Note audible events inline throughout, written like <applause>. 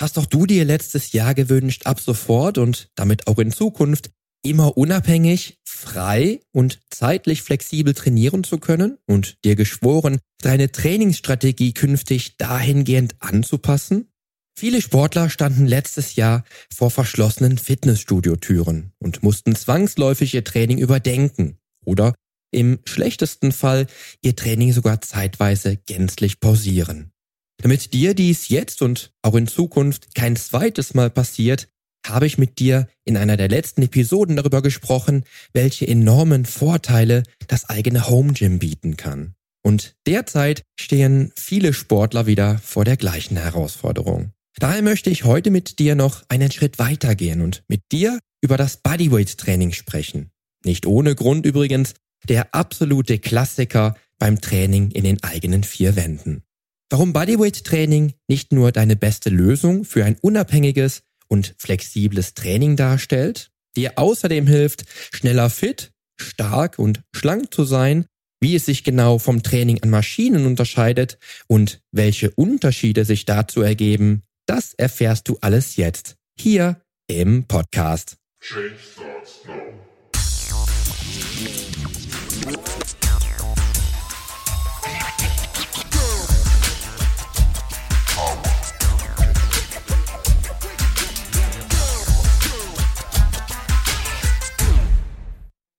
Hast doch du dir letztes Jahr gewünscht, ab sofort und damit auch in Zukunft immer unabhängig, frei und zeitlich flexibel trainieren zu können und dir geschworen, deine Trainingsstrategie künftig dahingehend anzupassen? Viele Sportler standen letztes Jahr vor verschlossenen Fitnessstudiotüren und mussten zwangsläufig ihr Training überdenken oder im schlechtesten Fall ihr Training sogar zeitweise gänzlich pausieren. Damit dir dies jetzt und auch in Zukunft kein zweites Mal passiert, habe ich mit dir in einer der letzten Episoden darüber gesprochen, welche enormen Vorteile das eigene Home Gym bieten kann. Und derzeit stehen viele Sportler wieder vor der gleichen Herausforderung. Daher möchte ich heute mit dir noch einen Schritt weitergehen und mit dir über das Bodyweight Training sprechen. Nicht ohne Grund übrigens der absolute Klassiker beim Training in den eigenen vier Wänden. Warum Bodyweight Training nicht nur deine beste Lösung für ein unabhängiges und flexibles Training darstellt, dir außerdem hilft, schneller fit, stark und schlank zu sein, wie es sich genau vom Training an Maschinen unterscheidet und welche Unterschiede sich dazu ergeben, das erfährst du alles jetzt hier im Podcast. Change starts now.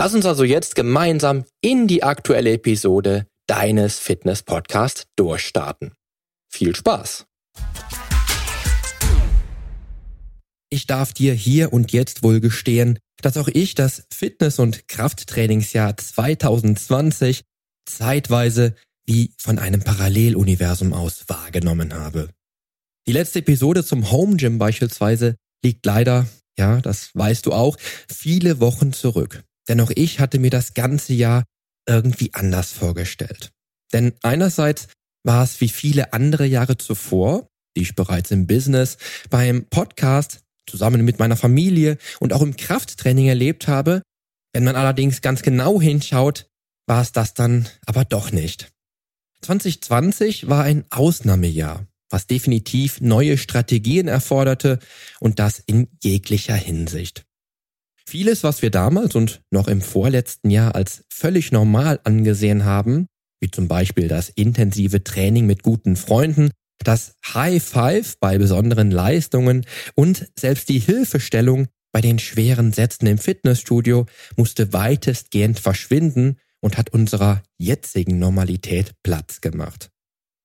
Lass uns also jetzt gemeinsam in die aktuelle Episode deines Fitness Podcasts durchstarten. Viel Spaß! Ich darf dir hier und jetzt wohl gestehen, dass auch ich das Fitness- und Krafttrainingsjahr 2020 zeitweise wie von einem Paralleluniversum aus wahrgenommen habe. Die letzte Episode zum Home Gym beispielsweise liegt leider, ja, das weißt du auch, viele Wochen zurück. Denn auch ich hatte mir das ganze Jahr irgendwie anders vorgestellt. Denn einerseits war es wie viele andere Jahre zuvor, die ich bereits im Business, beim Podcast zusammen mit meiner Familie und auch im Krafttraining erlebt habe. Wenn man allerdings ganz genau hinschaut, war es das dann aber doch nicht. 2020 war ein Ausnahmejahr, was definitiv neue Strategien erforderte und das in jeglicher Hinsicht. Vieles, was wir damals und noch im vorletzten Jahr als völlig normal angesehen haben, wie zum Beispiel das intensive Training mit guten Freunden, das High Five bei besonderen Leistungen und selbst die Hilfestellung bei den schweren Sätzen im Fitnessstudio musste weitestgehend verschwinden und hat unserer jetzigen Normalität Platz gemacht.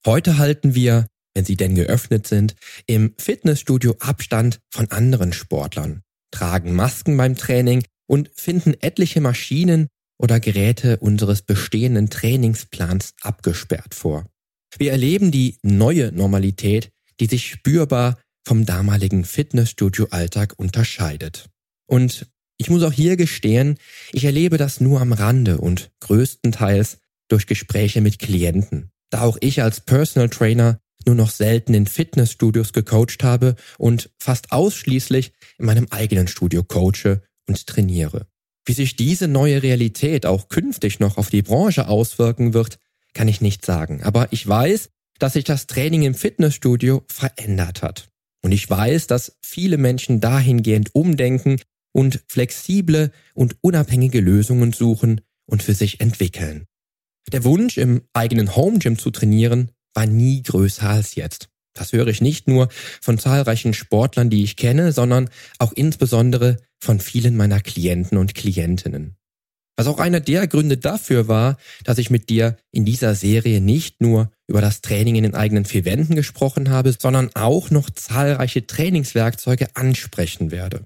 Heute halten wir, wenn sie denn geöffnet sind, im Fitnessstudio Abstand von anderen Sportlern tragen Masken beim Training und finden etliche Maschinen oder Geräte unseres bestehenden Trainingsplans abgesperrt vor. Wir erleben die neue Normalität, die sich spürbar vom damaligen Fitnessstudio-Alltag unterscheidet. Und ich muss auch hier gestehen, ich erlebe das nur am Rande und größtenteils durch Gespräche mit Klienten, da auch ich als Personal Trainer nur noch selten in Fitnessstudios gecoacht habe und fast ausschließlich in meinem eigenen Studio coache und trainiere. Wie sich diese neue Realität auch künftig noch auf die Branche auswirken wird, kann ich nicht sagen. Aber ich weiß, dass sich das Training im Fitnessstudio verändert hat. Und ich weiß, dass viele Menschen dahingehend umdenken und flexible und unabhängige Lösungen suchen und für sich entwickeln. Der Wunsch, im eigenen Home Gym zu trainieren, war nie größer als jetzt. Das höre ich nicht nur von zahlreichen Sportlern, die ich kenne, sondern auch insbesondere von vielen meiner Klienten und Klientinnen. Was auch einer der Gründe dafür war, dass ich mit dir in dieser Serie nicht nur über das Training in den eigenen vier Wänden gesprochen habe, sondern auch noch zahlreiche Trainingswerkzeuge ansprechen werde.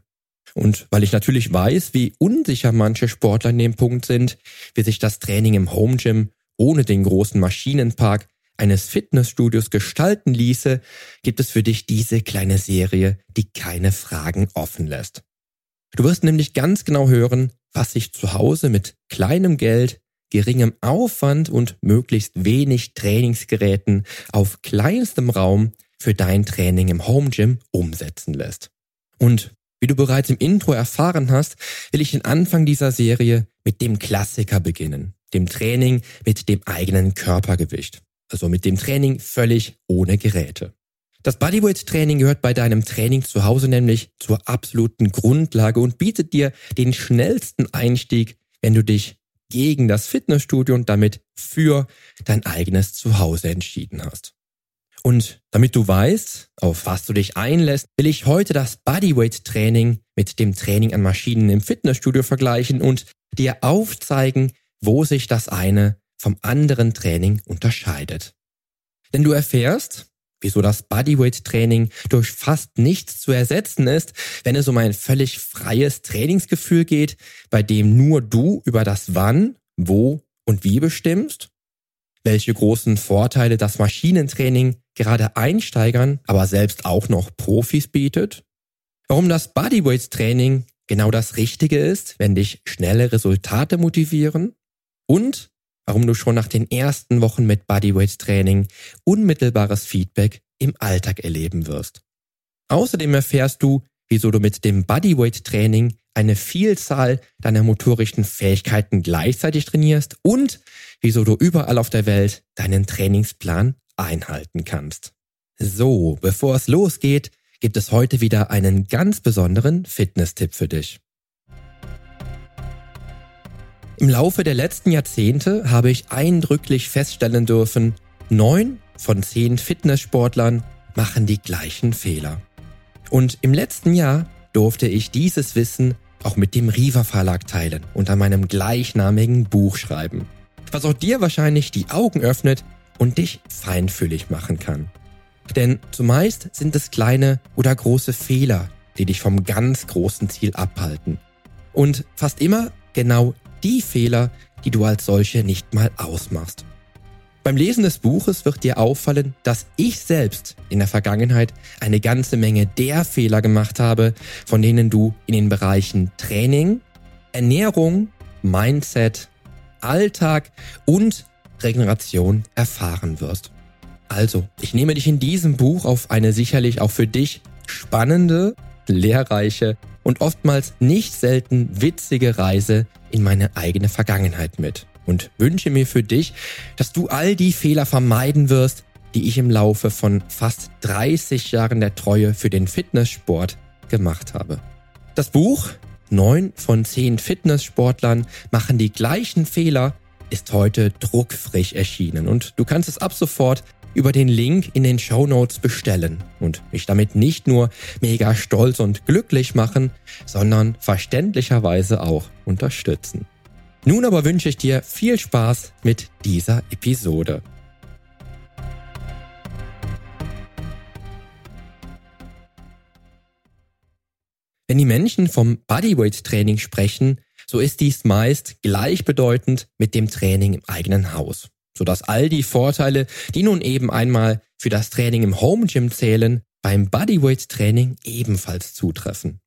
Und weil ich natürlich weiß, wie unsicher manche Sportler in dem Punkt sind, wie sich das Training im Home Gym ohne den großen Maschinenpark eines Fitnessstudios gestalten ließe, gibt es für dich diese kleine Serie, die keine Fragen offen lässt. Du wirst nämlich ganz genau hören, was sich zu Hause mit kleinem Geld, geringem Aufwand und möglichst wenig Trainingsgeräten auf kleinstem Raum für dein Training im Home Gym umsetzen lässt. Und wie du bereits im Intro erfahren hast, will ich den Anfang dieser Serie mit dem Klassiker beginnen, dem Training mit dem eigenen Körpergewicht, also mit dem Training völlig ohne Geräte. Das Bodyweight-Training gehört bei deinem Training zu Hause nämlich zur absoluten Grundlage und bietet dir den schnellsten Einstieg, wenn du dich gegen das Fitnessstudio und damit für dein eigenes Zuhause entschieden hast. Und damit du weißt, auf was du dich einlässt, will ich heute das Bodyweight Training mit dem Training an Maschinen im Fitnessstudio vergleichen und dir aufzeigen, wo sich das eine vom anderen Training unterscheidet. Denn du erfährst, wieso das Bodyweight Training durch fast nichts zu ersetzen ist, wenn es um ein völlig freies Trainingsgefühl geht, bei dem nur du über das Wann, wo und wie bestimmst, welche großen Vorteile das Maschinentraining gerade Einsteigern, aber selbst auch noch Profis bietet, warum das Bodyweight Training genau das Richtige ist, wenn dich schnelle Resultate motivieren und warum du schon nach den ersten Wochen mit Bodyweight Training unmittelbares Feedback im Alltag erleben wirst. Außerdem erfährst du, wieso du mit dem Bodyweight Training eine Vielzahl deiner motorischen Fähigkeiten gleichzeitig trainierst und wieso du überall auf der Welt deinen Trainingsplan einhalten kannst. So, bevor es losgeht, gibt es heute wieder einen ganz besonderen Fitness-Tipp für dich. Im Laufe der letzten Jahrzehnte habe ich eindrücklich feststellen dürfen, neun von zehn Fitnesssportlern machen die gleichen Fehler. Und im letzten Jahr durfte ich dieses Wissen auch mit dem Riva Verlag teilen und an meinem gleichnamigen Buch schreiben. Was auch dir wahrscheinlich die Augen öffnet und dich feinfühlig machen kann. Denn zumeist sind es kleine oder große Fehler, die dich vom ganz großen Ziel abhalten. Und fast immer genau die Fehler, die du als solche nicht mal ausmachst. Beim Lesen des Buches wird dir auffallen, dass ich selbst in der Vergangenheit eine ganze Menge der Fehler gemacht habe, von denen du in den Bereichen Training, Ernährung, Mindset, Alltag und Regeneration erfahren wirst. Also, ich nehme dich in diesem Buch auf eine sicherlich auch für dich spannende, lehrreiche und oftmals nicht selten witzige Reise in meine eigene Vergangenheit mit und wünsche mir für dich, dass du all die Fehler vermeiden wirst, die ich im Laufe von fast 30 Jahren der Treue für den Fitnesssport gemacht habe. Das Buch Neun von zehn Fitnesssportlern machen die gleichen Fehler ist heute druckfrisch erschienen und du kannst es ab sofort über den Link in den Show Notes bestellen und mich damit nicht nur mega stolz und glücklich machen, sondern verständlicherweise auch unterstützen. Nun aber wünsche ich dir viel Spaß mit dieser Episode. Wenn die Menschen vom Bodyweight Training sprechen, so ist dies meist gleichbedeutend mit dem Training im eigenen Haus, sodass all die Vorteile, die nun eben einmal für das Training im Home Gym zählen, beim Bodyweight Training ebenfalls zutreffen.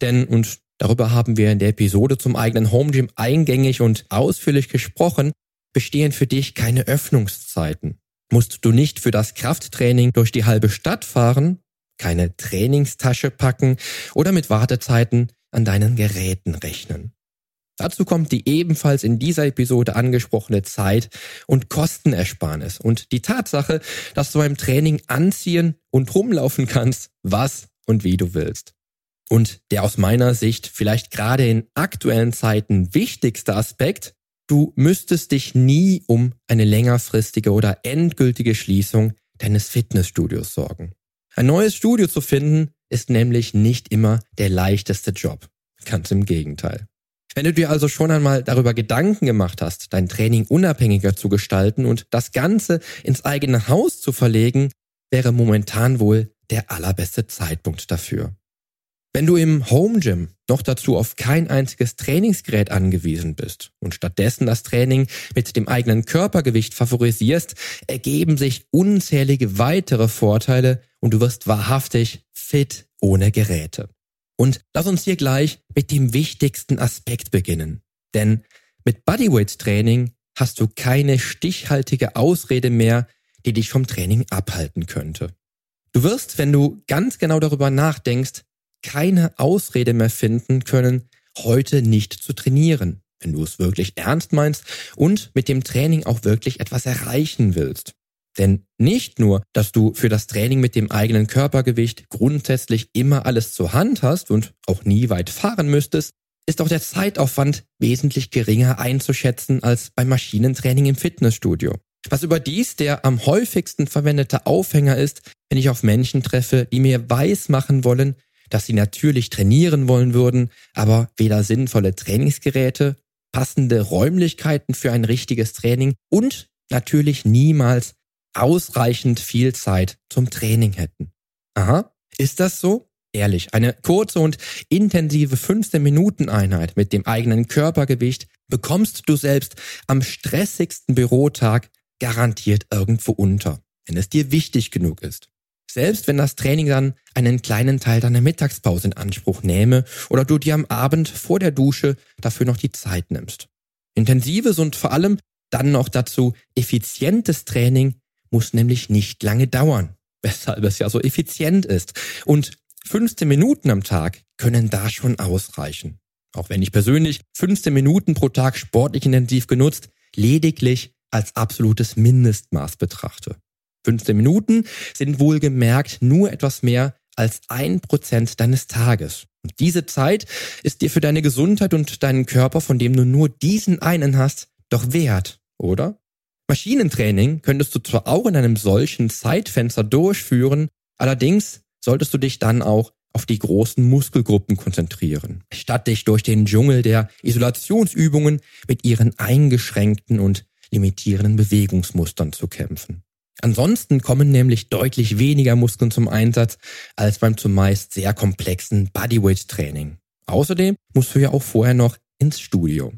Denn, und darüber haben wir in der Episode zum eigenen Home Gym eingängig und ausführlich gesprochen, bestehen für dich keine Öffnungszeiten. Musst du nicht für das Krafttraining durch die halbe Stadt fahren, keine Trainingstasche packen oder mit Wartezeiten an deinen Geräten rechnen. Dazu kommt die ebenfalls in dieser Episode angesprochene Zeit- und Kostenersparnis und die Tatsache, dass du beim Training anziehen und rumlaufen kannst, was und wie du willst. Und der aus meiner Sicht vielleicht gerade in aktuellen Zeiten wichtigste Aspekt, du müsstest dich nie um eine längerfristige oder endgültige Schließung deines Fitnessstudios sorgen. Ein neues Studio zu finden ist nämlich nicht immer der leichteste Job. Ganz im Gegenteil. Wenn du dir also schon einmal darüber Gedanken gemacht hast, dein Training unabhängiger zu gestalten und das Ganze ins eigene Haus zu verlegen, wäre momentan wohl der allerbeste Zeitpunkt dafür. Wenn du im Home Gym noch dazu auf kein einziges Trainingsgerät angewiesen bist und stattdessen das Training mit dem eigenen Körpergewicht favorisierst, ergeben sich unzählige weitere Vorteile und du wirst wahrhaftig fit ohne Geräte. Und lass uns hier gleich mit dem wichtigsten Aspekt beginnen. Denn mit Bodyweight Training hast du keine stichhaltige Ausrede mehr, die dich vom Training abhalten könnte. Du wirst, wenn du ganz genau darüber nachdenkst, keine Ausrede mehr finden können, heute nicht zu trainieren, wenn du es wirklich ernst meinst und mit dem Training auch wirklich etwas erreichen willst. Denn nicht nur, dass du für das Training mit dem eigenen Körpergewicht grundsätzlich immer alles zur Hand hast und auch nie weit fahren müsstest, ist auch der Zeitaufwand wesentlich geringer einzuschätzen als beim Maschinentraining im Fitnessstudio. Was überdies der am häufigsten verwendete Aufhänger ist, wenn ich auf Menschen treffe, die mir weiß machen wollen, dass sie natürlich trainieren wollen würden, aber weder sinnvolle Trainingsgeräte, passende Räumlichkeiten für ein richtiges Training und natürlich niemals ausreichend viel Zeit zum Training hätten. Aha, ist das so? Ehrlich, eine kurze und intensive 15-Minuten-Einheit mit dem eigenen Körpergewicht bekommst du selbst am stressigsten Bürotag garantiert irgendwo unter, wenn es dir wichtig genug ist. Selbst wenn das Training dann einen kleinen Teil deiner Mittagspause in Anspruch nähme oder du dir am Abend vor der Dusche dafür noch die Zeit nimmst. Intensives und vor allem dann noch dazu effizientes Training muss nämlich nicht lange dauern, <laughs> weshalb es ja so effizient ist. Und 15 Minuten am Tag können da schon ausreichen. Auch wenn ich persönlich 15 Minuten pro Tag sportlich intensiv genutzt lediglich als absolutes Mindestmaß betrachte. 15 Minuten sind wohlgemerkt nur etwas mehr als ein Prozent deines Tages. Und diese Zeit ist dir für deine Gesundheit und deinen Körper, von dem du nur diesen einen hast, doch wert, oder? Maschinentraining könntest du zwar auch in einem solchen Zeitfenster durchführen, allerdings solltest du dich dann auch auf die großen Muskelgruppen konzentrieren, statt dich durch den Dschungel der Isolationsübungen mit ihren eingeschränkten und limitierenden Bewegungsmustern zu kämpfen. Ansonsten kommen nämlich deutlich weniger Muskeln zum Einsatz als beim zumeist sehr komplexen Bodyweight Training. Außerdem musst du ja auch vorher noch ins Studio.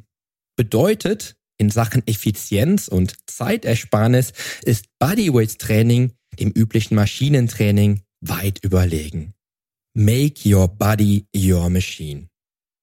Bedeutet, in Sachen Effizienz und Zeitersparnis ist Bodyweight Training dem üblichen Maschinentraining weit überlegen. Make your body your machine.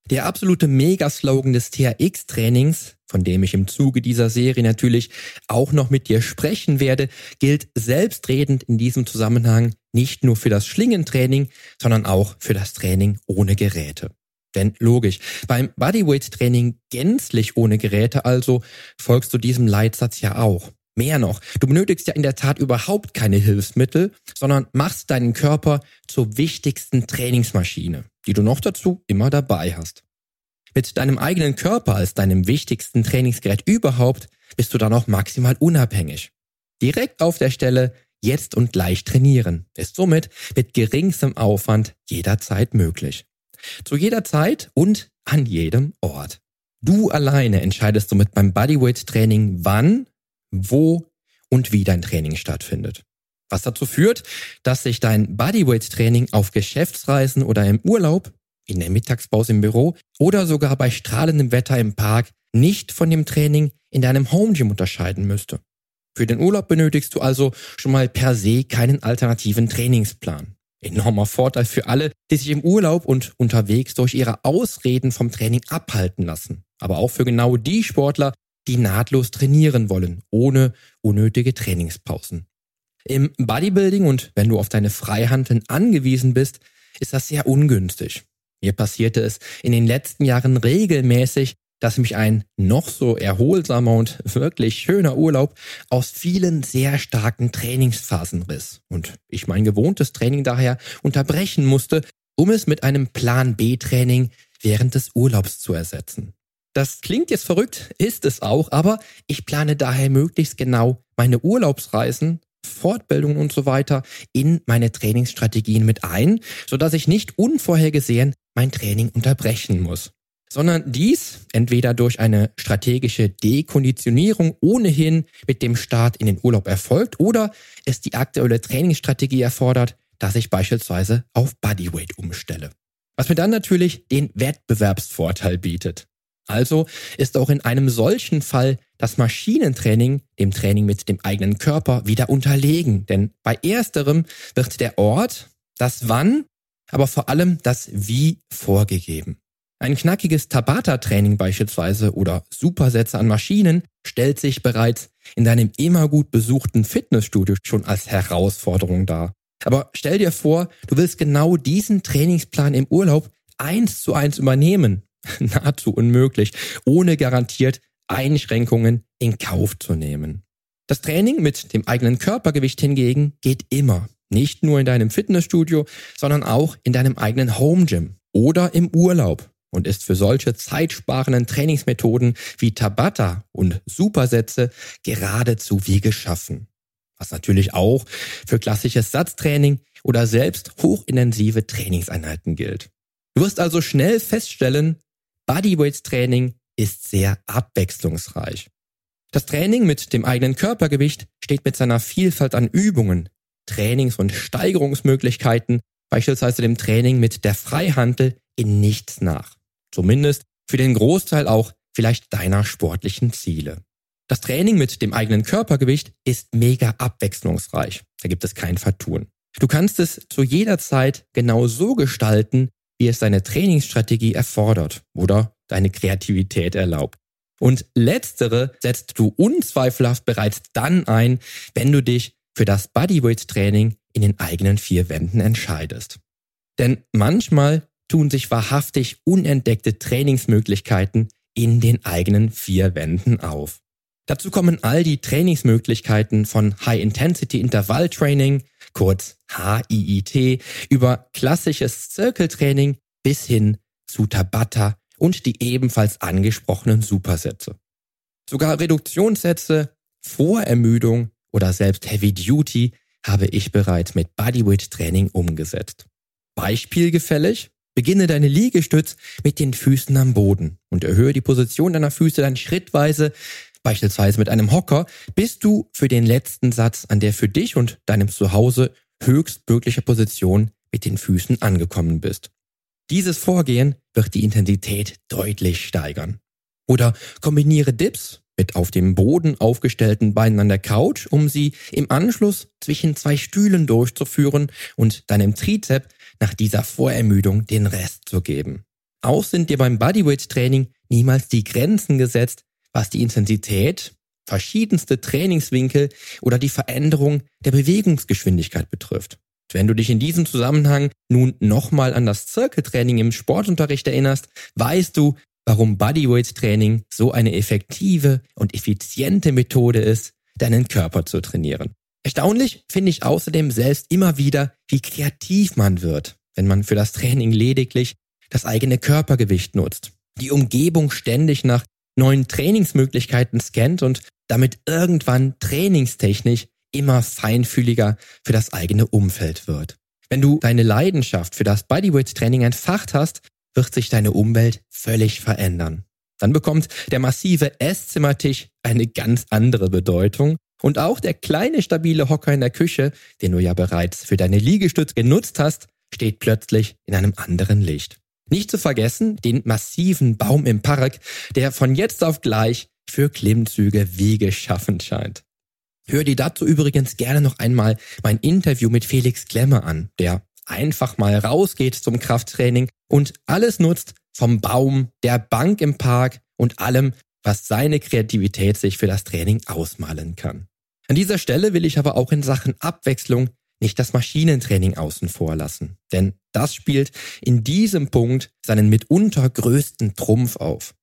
Der absolute Megaslogan des THX-Trainings, von dem ich im Zuge dieser Serie natürlich auch noch mit dir sprechen werde, gilt selbstredend in diesem Zusammenhang nicht nur für das Schlingentraining, sondern auch für das Training ohne Geräte. Denn logisch, beim Bodyweight-Training gänzlich ohne Geräte also folgst du diesem Leitsatz ja auch. Mehr noch, du benötigst ja in der Tat überhaupt keine Hilfsmittel, sondern machst deinen Körper zur wichtigsten Trainingsmaschine die du noch dazu immer dabei hast. Mit deinem eigenen Körper als deinem wichtigsten Trainingsgerät überhaupt bist du dann auch maximal unabhängig. Direkt auf der Stelle jetzt und gleich trainieren ist somit mit geringstem Aufwand jederzeit möglich. Zu jeder Zeit und an jedem Ort. Du alleine entscheidest somit beim Bodyweight Training wann, wo und wie dein Training stattfindet. Was dazu führt, dass sich dein Bodyweight-Training auf Geschäftsreisen oder im Urlaub, in der Mittagspause im Büro oder sogar bei strahlendem Wetter im Park nicht von dem Training in deinem Home Gym unterscheiden müsste. Für den Urlaub benötigst du also schon mal per se keinen alternativen Trainingsplan. Enormer Vorteil für alle, die sich im Urlaub und unterwegs durch ihre Ausreden vom Training abhalten lassen. Aber auch für genau die Sportler, die nahtlos trainieren wollen, ohne unnötige Trainingspausen. Im Bodybuilding und wenn du auf deine Freihandeln angewiesen bist, ist das sehr ungünstig. Mir passierte es in den letzten Jahren regelmäßig, dass mich ein noch so erholsamer und wirklich schöner Urlaub aus vielen sehr starken Trainingsphasen riss und ich mein gewohntes Training daher unterbrechen musste, um es mit einem Plan B Training während des Urlaubs zu ersetzen. Das klingt jetzt verrückt, ist es auch, aber ich plane daher möglichst genau meine Urlaubsreisen Fortbildungen und so weiter in meine Trainingsstrategien mit ein, so dass ich nicht unvorhergesehen mein Training unterbrechen muss. Sondern dies entweder durch eine strategische Dekonditionierung ohnehin mit dem Start in den Urlaub erfolgt oder es die aktuelle Trainingsstrategie erfordert, dass ich beispielsweise auf Bodyweight umstelle. Was mir dann natürlich den Wettbewerbsvorteil bietet. Also ist auch in einem solchen Fall das Maschinentraining dem Training mit dem eigenen Körper wieder unterlegen. Denn bei ersterem wird der Ort, das Wann, aber vor allem das Wie vorgegeben. Ein knackiges Tabata-Training beispielsweise oder Supersätze an Maschinen stellt sich bereits in deinem immer gut besuchten Fitnessstudio schon als Herausforderung dar. Aber stell dir vor, du willst genau diesen Trainingsplan im Urlaub eins zu eins übernehmen. <laughs> nahezu unmöglich, ohne garantiert Einschränkungen in Kauf zu nehmen. Das Training mit dem eigenen Körpergewicht hingegen geht immer. Nicht nur in deinem Fitnessstudio, sondern auch in deinem eigenen Home Gym oder im Urlaub und ist für solche zeitsparenden Trainingsmethoden wie Tabata und Supersätze geradezu wie geschaffen. Was natürlich auch für klassisches Satztraining oder selbst hochintensive Trainingseinheiten gilt. Du wirst also schnell feststellen, Bodyweights Training ist sehr abwechslungsreich. Das Training mit dem eigenen Körpergewicht steht mit seiner Vielfalt an Übungen, Trainings- und Steigerungsmöglichkeiten, beispielsweise dem Training mit der Freihantel, in nichts nach. Zumindest für den Großteil auch vielleicht deiner sportlichen Ziele. Das Training mit dem eigenen Körpergewicht ist mega abwechslungsreich. Da gibt es kein Vertun. Du kannst es zu jeder Zeit genau so gestalten, wie es deine Trainingsstrategie erfordert oder deine Kreativität erlaubt. Und letztere setzt du unzweifelhaft bereits dann ein, wenn du dich für das Bodyweight Training in den eigenen vier Wänden entscheidest. Denn manchmal tun sich wahrhaftig unentdeckte Trainingsmöglichkeiten in den eigenen vier Wänden auf. Dazu kommen all die Trainingsmöglichkeiten von High Intensity Intervall Training, kurz HIIT, über klassisches Circle Training bis hin zu Tabata und die ebenfalls angesprochenen Supersätze. Sogar Reduktionssätze, Vorermüdung oder selbst Heavy Duty habe ich bereits mit Bodyweight Training umgesetzt. Beispielgefällig? Beginne deine Liegestütz mit den Füßen am Boden und erhöhe die Position deiner Füße dann schrittweise beispielsweise mit einem Hocker, bis du für den letzten Satz an der für dich und deinem Zuhause höchstmögliche Position mit den Füßen angekommen bist. Dieses Vorgehen wird die Intensität deutlich steigern. Oder kombiniere Dips mit auf dem Boden aufgestellten Beinen an der Couch, um sie im Anschluss zwischen zwei Stühlen durchzuführen und deinem Trizep nach dieser Vorermüdung den Rest zu geben. Auch sind dir beim Bodyweight Training niemals die Grenzen gesetzt, was die Intensität, verschiedenste Trainingswinkel oder die Veränderung der Bewegungsgeschwindigkeit betrifft. Wenn du dich in diesem Zusammenhang nun nochmal an das Circle-Training im Sportunterricht erinnerst, weißt du, warum Bodyweight-Training so eine effektive und effiziente Methode ist, deinen Körper zu trainieren. Erstaunlich finde ich außerdem selbst immer wieder, wie kreativ man wird, wenn man für das Training lediglich das eigene Körpergewicht nutzt, die Umgebung ständig nach neuen Trainingsmöglichkeiten scannt und damit irgendwann trainingstechnisch immer feinfühliger für das eigene Umfeld wird. Wenn du deine Leidenschaft für das Bodyweight-Training entfacht hast, wird sich deine Umwelt völlig verändern. Dann bekommt der massive Esszimmertisch eine ganz andere Bedeutung und auch der kleine stabile Hocker in der Küche, den du ja bereits für deine Liegestütze genutzt hast, steht plötzlich in einem anderen Licht. Nicht zu vergessen den massiven Baum im Park, der von jetzt auf gleich für Klimmzüge wie geschaffen scheint. Hör dir dazu übrigens gerne noch einmal mein Interview mit Felix Klemmer an, der einfach mal rausgeht zum Krafttraining und alles nutzt, vom Baum, der Bank im Park und allem, was seine Kreativität sich für das Training ausmalen kann. An dieser Stelle will ich aber auch in Sachen Abwechslung nicht das Maschinentraining außen vor lassen, denn das spielt in diesem Punkt seinen mitunter größten Trumpf auf.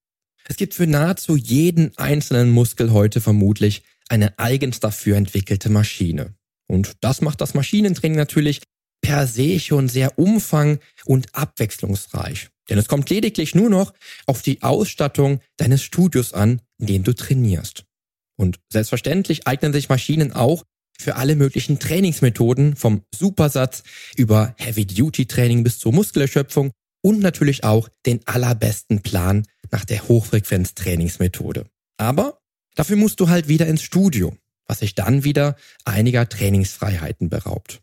Es gibt für nahezu jeden einzelnen Muskel heute vermutlich eine eigens dafür entwickelte Maschine. Und das macht das Maschinentraining natürlich per se schon sehr umfang- und abwechslungsreich. Denn es kommt lediglich nur noch auf die Ausstattung deines Studios an, in dem du trainierst. Und selbstverständlich eignen sich Maschinen auch für alle möglichen Trainingsmethoden vom Supersatz über Heavy-Duty-Training bis zur Muskelerschöpfung und natürlich auch den allerbesten Plan nach der Hochfrequenz-Trainingsmethode. Aber dafür musst du halt wieder ins Studio, was sich dann wieder einiger Trainingsfreiheiten beraubt.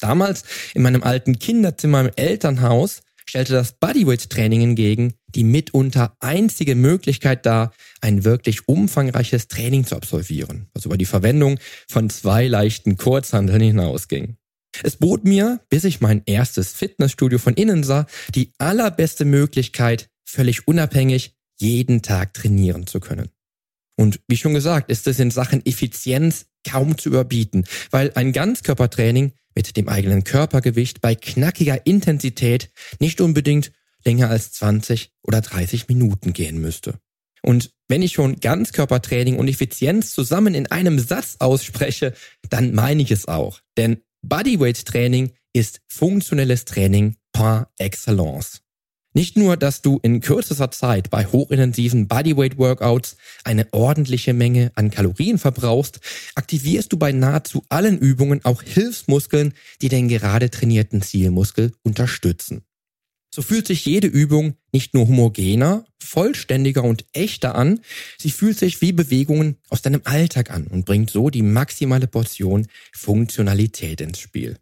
Damals in meinem alten Kinderzimmer im Elternhaus stellte das Bodyweight-Training hingegen die mitunter einzige Möglichkeit dar, ein wirklich umfangreiches Training zu absolvieren, was über die Verwendung von zwei leichten Kurzhandeln hinausging. Es bot mir, bis ich mein erstes Fitnessstudio von innen sah, die allerbeste Möglichkeit, völlig unabhängig jeden Tag trainieren zu können. Und wie schon gesagt, ist es in Sachen Effizienz kaum zu überbieten, weil ein Ganzkörpertraining mit dem eigenen Körpergewicht bei knackiger Intensität nicht unbedingt länger als 20 oder 30 Minuten gehen müsste. Und wenn ich schon Ganzkörpertraining und Effizienz zusammen in einem Satz ausspreche, dann meine ich es auch. Denn Bodyweight Training ist funktionelles Training par excellence. Nicht nur, dass du in kürzester Zeit bei hochintensiven Bodyweight Workouts eine ordentliche Menge an Kalorien verbrauchst, aktivierst du bei nahezu allen Übungen auch Hilfsmuskeln, die den gerade trainierten Zielmuskel unterstützen. So fühlt sich jede Übung nicht nur homogener, vollständiger und echter an, sie fühlt sich wie Bewegungen aus deinem Alltag an und bringt so die maximale Portion Funktionalität ins Spiel.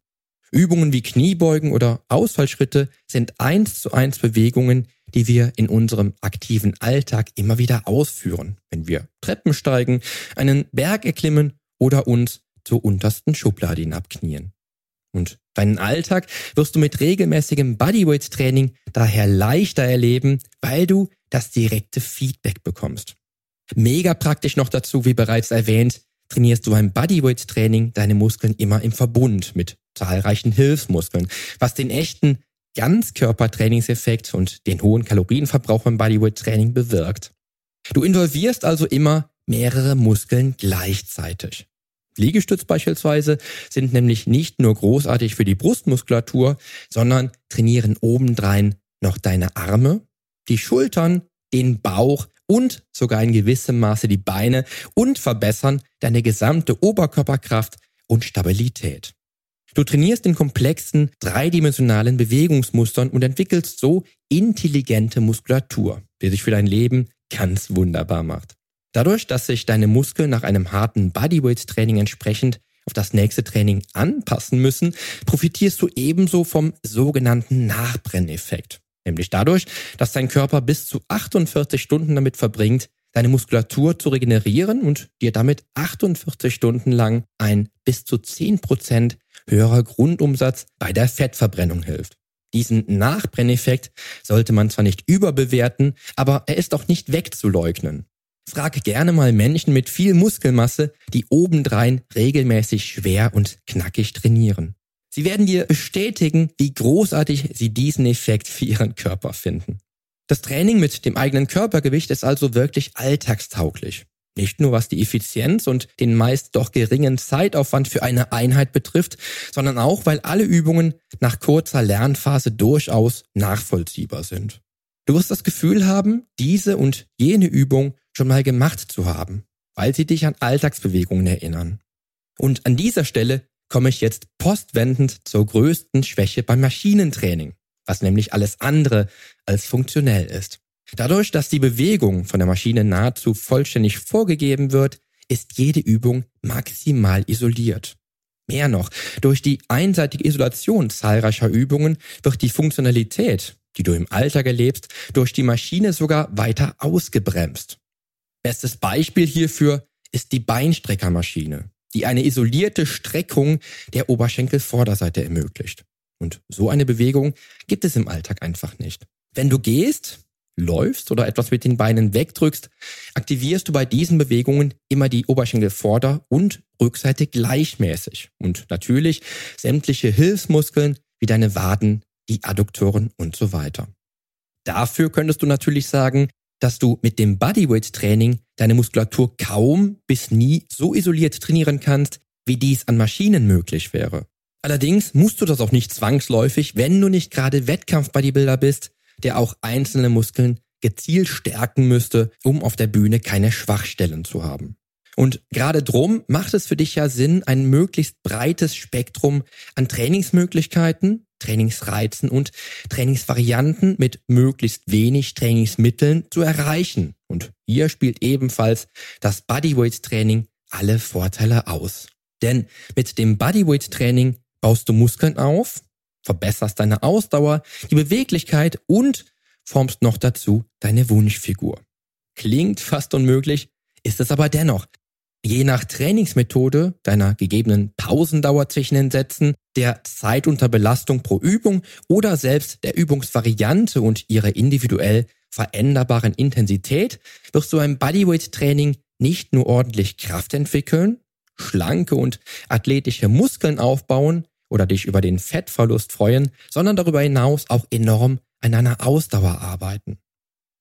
Übungen wie Kniebeugen oder Ausfallschritte sind eins zu eins Bewegungen, die wir in unserem aktiven Alltag immer wieder ausführen, wenn wir Treppen steigen, einen Berg erklimmen oder uns zur untersten Schublade hinabknien. Und deinen Alltag wirst du mit regelmäßigem Bodyweight-Training daher leichter erleben, weil du das direkte Feedback bekommst. Mega praktisch noch dazu, wie bereits erwähnt, trainierst du beim Bodyweight-Training deine Muskeln immer im Verbund mit zahlreichen Hilfsmuskeln, was den echten Ganzkörpertrainingseffekt und den hohen Kalorienverbrauch beim Bodyweight-Training bewirkt. Du involvierst also immer mehrere Muskeln gleichzeitig. Liegestütz beispielsweise sind nämlich nicht nur großartig für die Brustmuskulatur, sondern trainieren obendrein noch deine Arme, die Schultern, den Bauch und sogar in gewissem Maße die Beine und verbessern deine gesamte Oberkörperkraft und Stabilität. Du trainierst in komplexen, dreidimensionalen Bewegungsmustern und entwickelst so intelligente Muskulatur, die sich für dein Leben ganz wunderbar macht. Dadurch, dass sich deine Muskeln nach einem harten Bodyweight-Training entsprechend auf das nächste Training anpassen müssen, profitierst du ebenso vom sogenannten Nachbrenneffekt. Nämlich dadurch, dass dein Körper bis zu 48 Stunden damit verbringt, deine Muskulatur zu regenerieren und dir damit 48 Stunden lang ein bis zu 10% höherer Grundumsatz bei der Fettverbrennung hilft. Diesen Nachbrenneffekt sollte man zwar nicht überbewerten, aber er ist auch nicht wegzuleugnen. Frag gerne mal Menschen mit viel Muskelmasse, die obendrein regelmäßig schwer und knackig trainieren. Sie werden dir bestätigen, wie großartig sie diesen Effekt für ihren Körper finden. Das Training mit dem eigenen Körpergewicht ist also wirklich alltagstauglich. Nicht nur was die Effizienz und den meist doch geringen Zeitaufwand für eine Einheit betrifft, sondern auch, weil alle Übungen nach kurzer Lernphase durchaus nachvollziehbar sind. Du wirst das Gefühl haben, diese und jene Übung schon mal gemacht zu haben, weil sie dich an Alltagsbewegungen erinnern. Und an dieser Stelle komme ich jetzt postwendend zur größten Schwäche beim Maschinentraining, was nämlich alles andere als funktionell ist. Dadurch, dass die Bewegung von der Maschine nahezu vollständig vorgegeben wird, ist jede Übung maximal isoliert. Mehr noch, durch die einseitige Isolation zahlreicher Übungen wird die Funktionalität die du im Alltag erlebst, durch die Maschine sogar weiter ausgebremst. Bestes Beispiel hierfür ist die Beinstreckermaschine, die eine isolierte Streckung der Oberschenkelvorderseite ermöglicht. Und so eine Bewegung gibt es im Alltag einfach nicht. Wenn du gehst, läufst oder etwas mit den Beinen wegdrückst, aktivierst du bei diesen Bewegungen immer die Oberschenkelvorder- und Rückseite gleichmäßig und natürlich sämtliche Hilfsmuskeln wie deine Waden, die Adduktoren und so weiter. Dafür könntest du natürlich sagen, dass du mit dem Bodyweight Training deine Muskulatur kaum bis nie so isoliert trainieren kannst, wie dies an Maschinen möglich wäre. Allerdings musst du das auch nicht zwangsläufig, wenn du nicht gerade Wettkampf-Bodybuilder bist, der auch einzelne Muskeln gezielt stärken müsste, um auf der Bühne keine Schwachstellen zu haben. Und gerade drum macht es für dich ja Sinn, ein möglichst breites Spektrum an Trainingsmöglichkeiten, Trainingsreizen und Trainingsvarianten mit möglichst wenig Trainingsmitteln zu erreichen. Und hier spielt ebenfalls das Bodyweight Training alle Vorteile aus. Denn mit dem Bodyweight Training baust du Muskeln auf, verbesserst deine Ausdauer, die Beweglichkeit und formst noch dazu deine Wunschfigur. Klingt fast unmöglich, ist es aber dennoch. Je nach Trainingsmethode, deiner gegebenen Pausendauer zwischen den Sätzen, der Zeit unter Belastung pro Übung oder selbst der Übungsvariante und ihrer individuell veränderbaren Intensität wirst du beim Bodyweight-Training nicht nur ordentlich Kraft entwickeln, schlanke und athletische Muskeln aufbauen oder dich über den Fettverlust freuen, sondern darüber hinaus auch enorm an deiner Ausdauer arbeiten.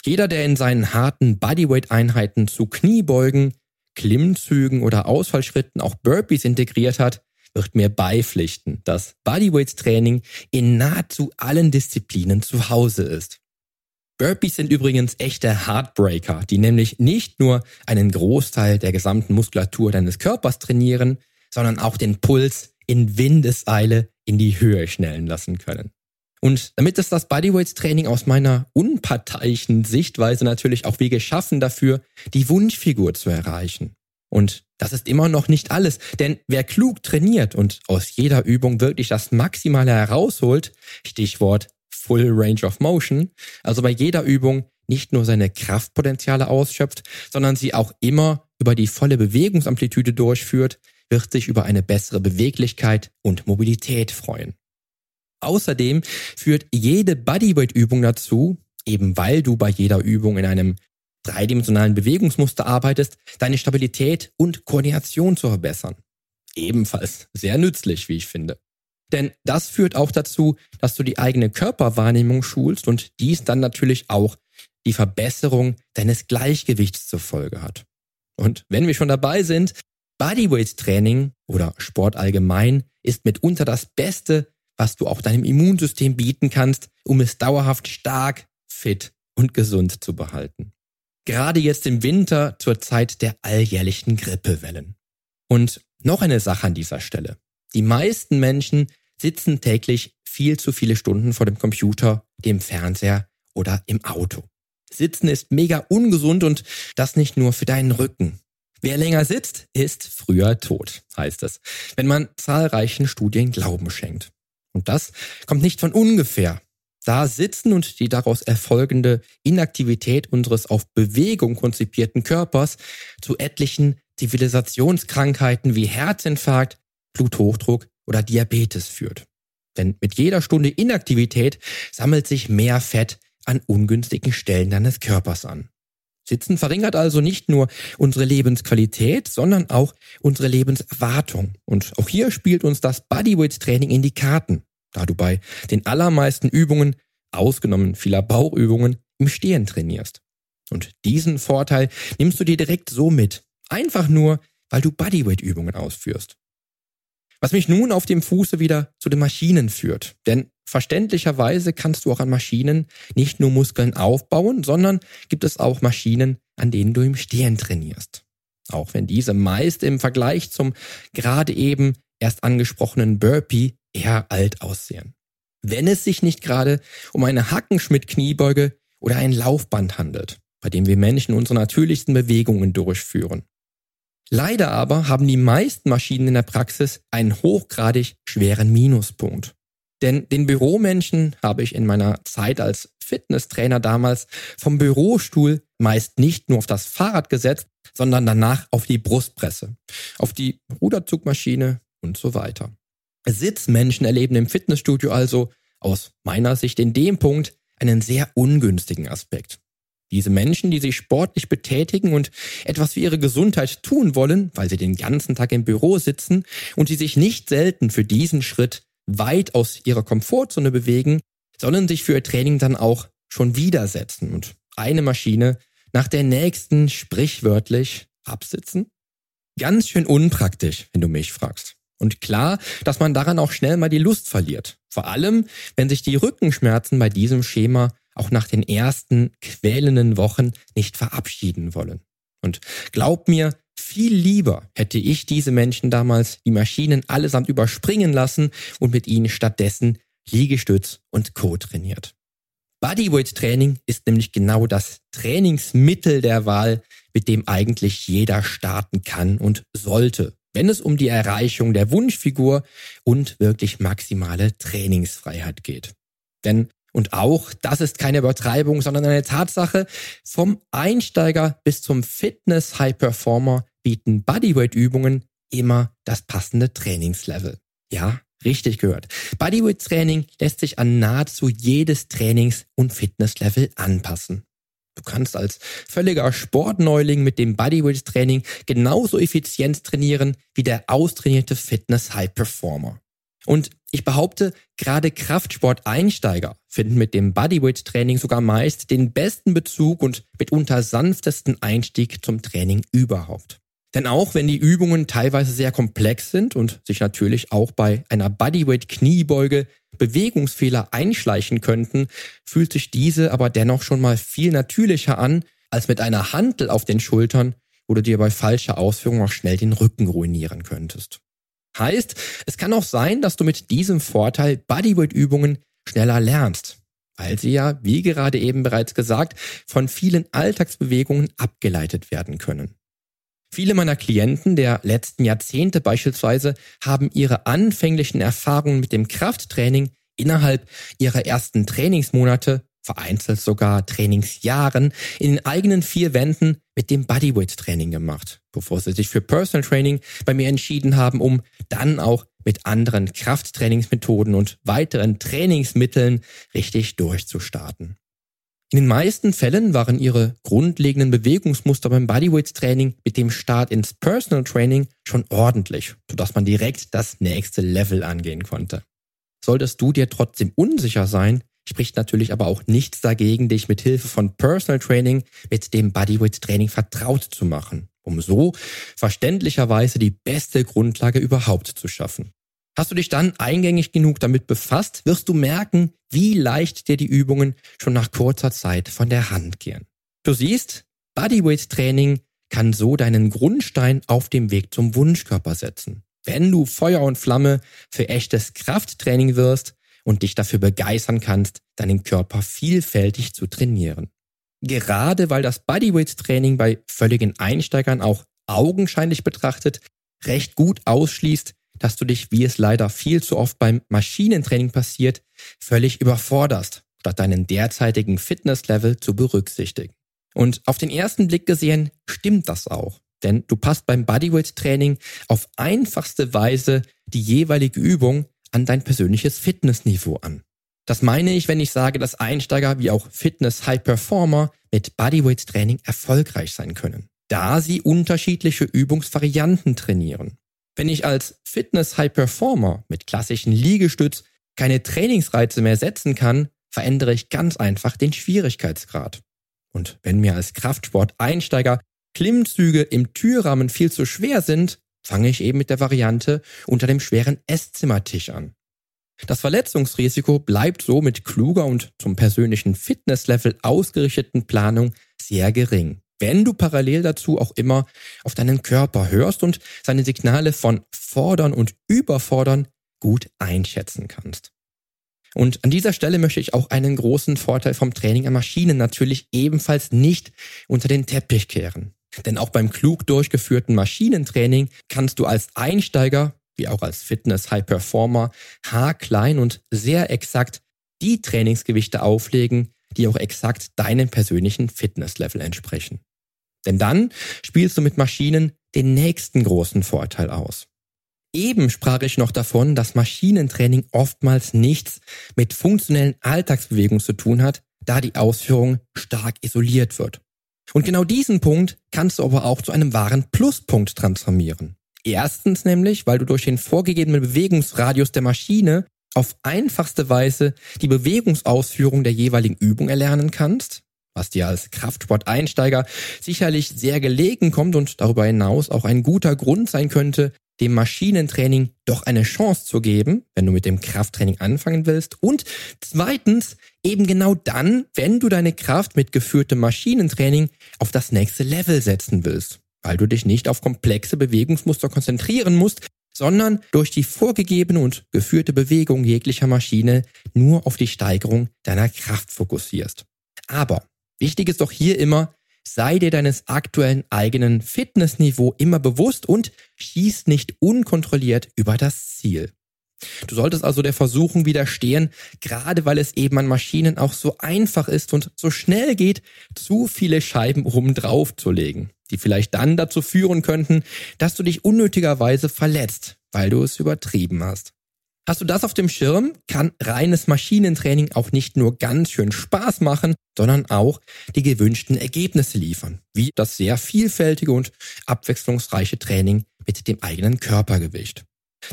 Jeder, der in seinen harten Bodyweight-Einheiten zu Kniebeugen, Klimmzügen oder Ausfallschritten auch Burpees integriert hat, wird mir beipflichten, dass Bodyweight-Training in nahezu allen Disziplinen zu Hause ist. Burpees sind übrigens echte Heartbreaker, die nämlich nicht nur einen Großteil der gesamten Muskulatur deines Körpers trainieren, sondern auch den Puls in Windeseile in die Höhe schnellen lassen können. Und damit ist das Bodyweights Training aus meiner unparteiischen Sichtweise natürlich auch wie geschaffen dafür, die Wunschfigur zu erreichen. Und das ist immer noch nicht alles, denn wer klug trainiert und aus jeder Übung wirklich das Maximale herausholt, Stichwort Full Range of Motion, also bei jeder Übung nicht nur seine Kraftpotenziale ausschöpft, sondern sie auch immer über die volle Bewegungsamplitude durchführt, wird sich über eine bessere Beweglichkeit und Mobilität freuen. Außerdem führt jede Bodyweight-Übung dazu, eben weil du bei jeder Übung in einem dreidimensionalen Bewegungsmuster arbeitest, deine Stabilität und Koordination zu verbessern. Ebenfalls sehr nützlich, wie ich finde. Denn das führt auch dazu, dass du die eigene Körperwahrnehmung schulst und dies dann natürlich auch die Verbesserung deines Gleichgewichts zur Folge hat. Und wenn wir schon dabei sind, Bodyweight Training oder Sport allgemein ist mitunter das Beste, was du auch deinem Immunsystem bieten kannst, um es dauerhaft stark, fit und gesund zu behalten. Gerade jetzt im Winter zur Zeit der alljährlichen Grippewellen. Und noch eine Sache an dieser Stelle. Die meisten Menschen sitzen täglich viel zu viele Stunden vor dem Computer, dem Fernseher oder im Auto. Sitzen ist mega ungesund und das nicht nur für deinen Rücken. Wer länger sitzt, ist früher tot, heißt es, wenn man zahlreichen Studien Glauben schenkt. Und das kommt nicht von ungefähr. Da Sitzen und die daraus erfolgende Inaktivität unseres auf Bewegung konzipierten Körpers zu etlichen Zivilisationskrankheiten wie Herzinfarkt, Bluthochdruck oder Diabetes führt. Denn mit jeder Stunde Inaktivität sammelt sich mehr Fett an ungünstigen Stellen deines Körpers an. Sitzen verringert also nicht nur unsere Lebensqualität, sondern auch unsere Lebenserwartung. Und auch hier spielt uns das Bodyweight Training in die Karten da du bei den allermeisten Übungen, ausgenommen vieler Bauchübungen, im Stehen trainierst. Und diesen Vorteil nimmst du dir direkt so mit, einfach nur, weil du Bodyweight-Übungen ausführst. Was mich nun auf dem Fuße wieder zu den Maschinen führt. Denn verständlicherweise kannst du auch an Maschinen nicht nur Muskeln aufbauen, sondern gibt es auch Maschinen, an denen du im Stehen trainierst. Auch wenn diese meist im Vergleich zum gerade eben erst angesprochenen Burpee eher alt aussehen. Wenn es sich nicht gerade um eine Hackenschmidt-Kniebeuge oder ein Laufband handelt, bei dem wir Menschen unsere natürlichsten Bewegungen durchführen. Leider aber haben die meisten Maschinen in der Praxis einen hochgradig schweren Minuspunkt. Denn den Büromenschen habe ich in meiner Zeit als Fitnesstrainer damals vom Bürostuhl meist nicht nur auf das Fahrrad gesetzt, sondern danach auf die Brustpresse, auf die Ruderzugmaschine und so weiter. Sitzmenschen erleben im Fitnessstudio also aus meiner Sicht in dem Punkt einen sehr ungünstigen Aspekt. Diese Menschen, die sich sportlich betätigen und etwas für ihre Gesundheit tun wollen, weil sie den ganzen Tag im Büro sitzen und die sich nicht selten für diesen Schritt weit aus ihrer Komfortzone bewegen, sollen sich für ihr Training dann auch schon widersetzen und eine Maschine nach der nächsten sprichwörtlich absitzen? Ganz schön unpraktisch, wenn du mich fragst. Und klar, dass man daran auch schnell mal die Lust verliert. Vor allem, wenn sich die Rückenschmerzen bei diesem Schema auch nach den ersten quälenden Wochen nicht verabschieden wollen. Und glaub mir, viel lieber hätte ich diese Menschen damals die Maschinen allesamt überspringen lassen und mit ihnen stattdessen Liegestütz und Co. trainiert. Bodyweight Training ist nämlich genau das Trainingsmittel der Wahl, mit dem eigentlich jeder starten kann und sollte, wenn es um die Erreichung der Wunschfigur und wirklich maximale Trainingsfreiheit geht. Denn und auch, das ist keine Übertreibung, sondern eine Tatsache, vom Einsteiger bis zum Fitness High Performer bieten Bodyweight-Übungen immer das passende Trainingslevel. Ja, richtig gehört. Bodyweight-Training lässt sich an nahezu jedes Trainings- und Fitnesslevel anpassen. Du kannst als völliger Sportneuling mit dem Bodyweight-Training genauso effizient trainieren wie der austrainierte Fitness-High-Performer. Und ich behaupte, gerade Kraftsport-Einsteiger finden mit dem Bodyweight-Training sogar meist den besten Bezug und mitunter sanftesten Einstieg zum Training überhaupt. Denn auch wenn die Übungen teilweise sehr komplex sind und sich natürlich auch bei einer Bodyweight-Kniebeuge Bewegungsfehler einschleichen könnten, fühlt sich diese aber dennoch schon mal viel natürlicher an als mit einer Hantel auf den Schultern, wo du dir bei falscher Ausführung auch schnell den Rücken ruinieren könntest. Heißt, es kann auch sein, dass du mit diesem Vorteil Bodyweight-Übungen schneller lernst, weil sie ja, wie gerade eben bereits gesagt, von vielen Alltagsbewegungen abgeleitet werden können. Viele meiner Klienten der letzten Jahrzehnte beispielsweise haben ihre anfänglichen Erfahrungen mit dem Krafttraining innerhalb ihrer ersten Trainingsmonate, vereinzelt sogar Trainingsjahren, in den eigenen vier Wänden mit dem Bodyweight Training gemacht, bevor sie sich für Personal Training bei mir entschieden haben, um dann auch mit anderen Krafttrainingsmethoden und weiteren Trainingsmitteln richtig durchzustarten. In den meisten Fällen waren ihre grundlegenden Bewegungsmuster beim Bodyweight Training mit dem Start ins Personal Training schon ordentlich, sodass man direkt das nächste Level angehen konnte. Solltest du dir trotzdem unsicher sein, spricht natürlich aber auch nichts dagegen, dich mit Hilfe von Personal Training mit dem Bodyweight Training vertraut zu machen, um so verständlicherweise die beste Grundlage überhaupt zu schaffen. Hast du dich dann eingängig genug damit befasst, wirst du merken, wie leicht dir die Übungen schon nach kurzer Zeit von der Hand gehen. Du siehst, Bodyweight Training kann so deinen Grundstein auf dem Weg zum Wunschkörper setzen. Wenn du Feuer und Flamme für echtes Krafttraining wirst und dich dafür begeistern kannst, deinen Körper vielfältig zu trainieren. Gerade weil das Bodyweight Training bei völligen Einsteigern auch augenscheinlich betrachtet recht gut ausschließt, dass du dich, wie es leider viel zu oft beim Maschinentraining passiert, völlig überforderst, statt deinen derzeitigen Fitnesslevel zu berücksichtigen. Und auf den ersten Blick gesehen stimmt das auch. Denn du passt beim Bodyweight-Training auf einfachste Weise die jeweilige Übung an dein persönliches Fitnessniveau an. Das meine ich, wenn ich sage, dass Einsteiger wie auch Fitness-High-Performer mit Bodyweight-Training erfolgreich sein können, da sie unterschiedliche Übungsvarianten trainieren. Wenn ich als Fitness-High-Performer mit klassischen Liegestütz keine Trainingsreize mehr setzen kann, verändere ich ganz einfach den Schwierigkeitsgrad. Und wenn mir als Kraftsport-Einsteiger Klimmzüge im Türrahmen viel zu schwer sind, fange ich eben mit der Variante unter dem schweren Esszimmertisch an. Das Verletzungsrisiko bleibt so mit kluger und zum persönlichen Fitnesslevel ausgerichteten Planung sehr gering wenn du parallel dazu auch immer auf deinen Körper hörst und seine Signale von fordern und überfordern gut einschätzen kannst. Und an dieser Stelle möchte ich auch einen großen Vorteil vom Training an Maschinen natürlich ebenfalls nicht unter den Teppich kehren. Denn auch beim klug durchgeführten Maschinentraining kannst du als Einsteiger, wie auch als Fitness-High-Performer, haarklein und sehr exakt die Trainingsgewichte auflegen, die auch exakt deinem persönlichen Fitnesslevel entsprechen. Denn dann spielst du mit Maschinen den nächsten großen Vorteil aus. Eben sprach ich noch davon, dass Maschinentraining oftmals nichts mit funktionellen Alltagsbewegungen zu tun hat, da die Ausführung stark isoliert wird. Und genau diesen Punkt kannst du aber auch zu einem wahren Pluspunkt transformieren. Erstens nämlich, weil du durch den vorgegebenen Bewegungsradius der Maschine auf einfachste Weise die Bewegungsausführung der jeweiligen Übung erlernen kannst was dir als Kraftsport-Einsteiger sicherlich sehr gelegen kommt und darüber hinaus auch ein guter Grund sein könnte, dem Maschinentraining doch eine Chance zu geben, wenn du mit dem Krafttraining anfangen willst. Und zweitens, eben genau dann, wenn du deine Kraft mit geführtem Maschinentraining auf das nächste Level setzen willst, weil du dich nicht auf komplexe Bewegungsmuster konzentrieren musst, sondern durch die vorgegebene und geführte Bewegung jeglicher Maschine nur auf die Steigerung deiner Kraft fokussierst. Aber Wichtig ist doch hier immer, sei dir deines aktuellen eigenen Fitnessniveau immer bewusst und schieß nicht unkontrolliert über das Ziel. Du solltest also der Versuchung widerstehen, gerade weil es eben an Maschinen auch so einfach ist und so schnell geht, zu viele Scheiben oben drauf zu legen, die vielleicht dann dazu führen könnten, dass du dich unnötigerweise verletzt, weil du es übertrieben hast. Hast du das auf dem Schirm, kann reines Maschinentraining auch nicht nur ganz schön Spaß machen, sondern auch die gewünschten Ergebnisse liefern, wie das sehr vielfältige und abwechslungsreiche Training mit dem eigenen Körpergewicht.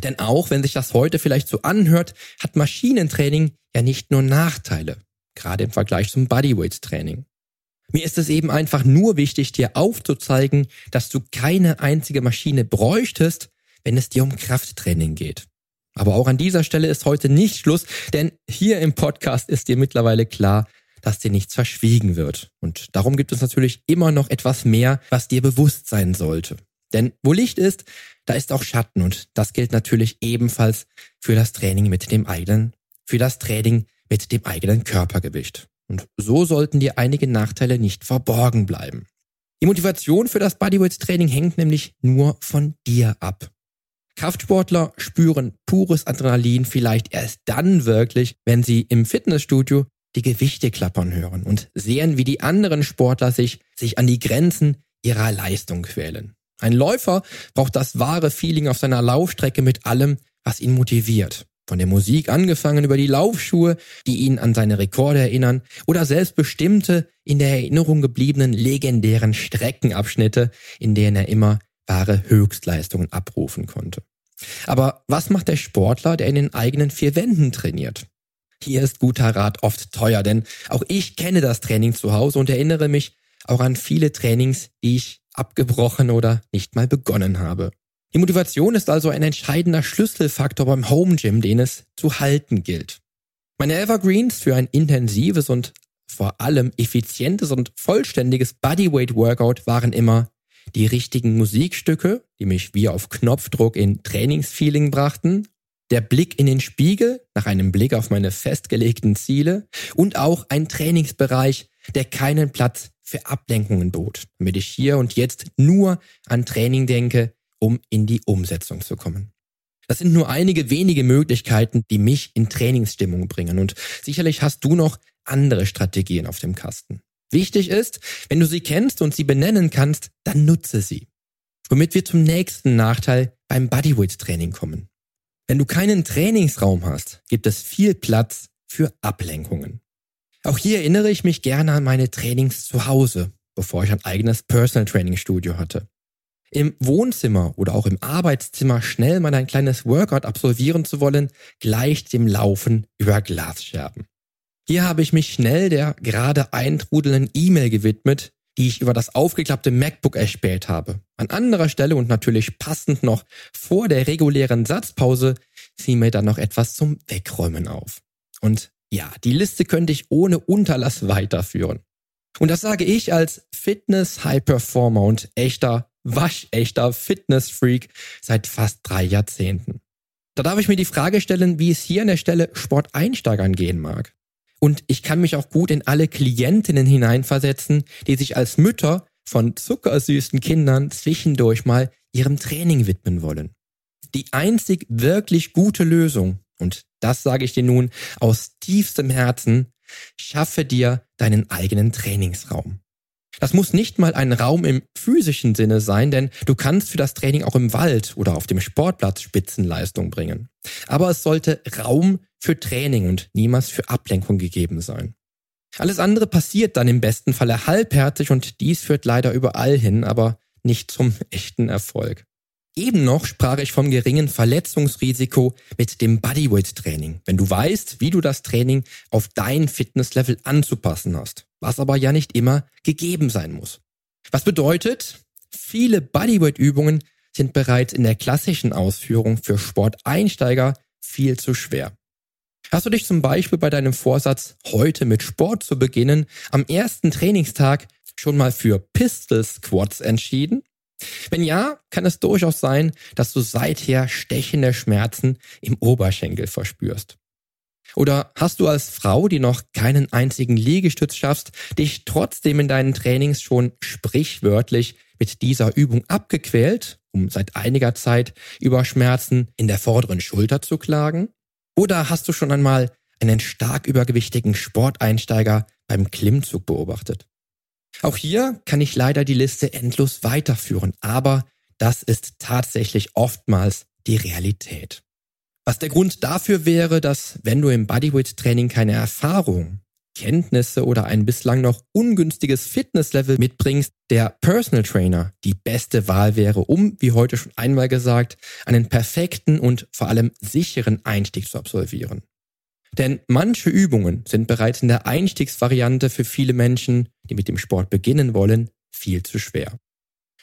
Denn auch wenn sich das heute vielleicht so anhört, hat Maschinentraining ja nicht nur Nachteile, gerade im Vergleich zum Bodyweight-Training. Mir ist es eben einfach nur wichtig, dir aufzuzeigen, dass du keine einzige Maschine bräuchtest, wenn es dir um Krafttraining geht. Aber auch an dieser Stelle ist heute nicht Schluss, denn hier im Podcast ist dir mittlerweile klar, dass dir nichts verschwiegen wird. Und darum gibt es natürlich immer noch etwas mehr, was dir bewusst sein sollte. Denn wo Licht ist, da ist auch Schatten und das gilt natürlich ebenfalls für das Training mit dem eigenen, für das Training mit dem eigenen Körpergewicht. Und so sollten dir einige Nachteile nicht verborgen bleiben. Die Motivation für das Bodyweight-Training hängt nämlich nur von dir ab. Kraftsportler spüren pures Adrenalin vielleicht erst dann wirklich, wenn sie im Fitnessstudio die Gewichte klappern hören und sehen, wie die anderen Sportler sich, sich an die Grenzen ihrer Leistung quälen. Ein Läufer braucht das wahre Feeling auf seiner Laufstrecke mit allem, was ihn motiviert. Von der Musik angefangen über die Laufschuhe, die ihn an seine Rekorde erinnern, oder selbst bestimmte, in der Erinnerung gebliebenen legendären Streckenabschnitte, in denen er immer wahre Höchstleistungen abrufen konnte. Aber was macht der Sportler, der in den eigenen vier Wänden trainiert? Hier ist guter Rat oft teuer, denn auch ich kenne das Training zu Hause und erinnere mich auch an viele Trainings, die ich abgebrochen oder nicht mal begonnen habe. Die Motivation ist also ein entscheidender Schlüsselfaktor beim Home Gym, den es zu halten gilt. Meine Evergreens für ein intensives und vor allem effizientes und vollständiges Bodyweight Workout waren immer die richtigen Musikstücke, die mich wie auf Knopfdruck in Trainingsfeeling brachten, der Blick in den Spiegel nach einem Blick auf meine festgelegten Ziele und auch ein Trainingsbereich, der keinen Platz für Ablenkungen bot, damit ich hier und jetzt nur an Training denke, um in die Umsetzung zu kommen. Das sind nur einige wenige Möglichkeiten, die mich in Trainingsstimmung bringen und sicherlich hast du noch andere Strategien auf dem Kasten. Wichtig ist, wenn du sie kennst und sie benennen kannst, dann nutze sie. Womit wir zum nächsten Nachteil beim Bodyweight Training kommen. Wenn du keinen Trainingsraum hast, gibt es viel Platz für Ablenkungen. Auch hier erinnere ich mich gerne an meine Trainings zu Hause, bevor ich ein eigenes Personal Training Studio hatte. Im Wohnzimmer oder auch im Arbeitszimmer schnell mal ein kleines Workout absolvieren zu wollen, gleicht dem Laufen über Glasscherben. Hier habe ich mich schnell der gerade eintrudelnden E-Mail gewidmet, die ich über das aufgeklappte MacBook erspäht habe. An anderer Stelle und natürlich passend noch vor der regulären Satzpause fiel mir dann noch etwas zum Wegräumen auf. Und ja, die Liste könnte ich ohne Unterlass weiterführen. Und das sage ich als Fitness-High-Performer und echter, waschechter Fitness-Freak seit fast drei Jahrzehnten. Da darf ich mir die Frage stellen, wie es hier an der Stelle Sporteinsteigern gehen mag. Und ich kann mich auch gut in alle Klientinnen hineinversetzen, die sich als Mütter von zuckersüßen Kindern zwischendurch mal ihrem Training widmen wollen. Die einzig wirklich gute Lösung, und das sage ich dir nun aus tiefstem Herzen, schaffe dir deinen eigenen Trainingsraum. Das muss nicht mal ein Raum im physischen Sinne sein, denn du kannst für das Training auch im Wald oder auf dem Sportplatz Spitzenleistung bringen. Aber es sollte Raum für Training und niemals für Ablenkung gegeben sein. Alles andere passiert dann im besten Falle halbherzig und dies führt leider überall hin, aber nicht zum <laughs> echten Erfolg. Eben noch sprach ich vom geringen Verletzungsrisiko mit dem Bodyweight Training, wenn du weißt, wie du das Training auf dein Fitnesslevel anzupassen hast, was aber ja nicht immer gegeben sein muss. Was bedeutet, viele Bodyweight Übungen sind bereits in der klassischen Ausführung für Sporteinsteiger viel zu schwer. Hast du dich zum Beispiel bei deinem Vorsatz, heute mit Sport zu beginnen, am ersten Trainingstag schon mal für Pistol Squats entschieden? Wenn ja, kann es durchaus sein, dass du seither stechende Schmerzen im Oberschenkel verspürst. Oder hast du als Frau, die noch keinen einzigen Liegestütz schaffst, dich trotzdem in deinen Trainings schon sprichwörtlich mit dieser Übung abgequält, um seit einiger Zeit über Schmerzen in der vorderen Schulter zu klagen? Oder hast du schon einmal einen stark übergewichtigen Sporteinsteiger beim Klimmzug beobachtet? Auch hier kann ich leider die Liste endlos weiterführen, aber das ist tatsächlich oftmals die Realität. Was der Grund dafür wäre, dass wenn du im Bodyweight-Training keine Erfahrung, Kenntnisse oder ein bislang noch ungünstiges Fitnesslevel mitbringst, der Personal Trainer die beste Wahl wäre, um, wie heute schon einmal gesagt, einen perfekten und vor allem sicheren Einstieg zu absolvieren. Denn manche Übungen sind bereits in der Einstiegsvariante für viele Menschen, die mit dem Sport beginnen wollen, viel zu schwer.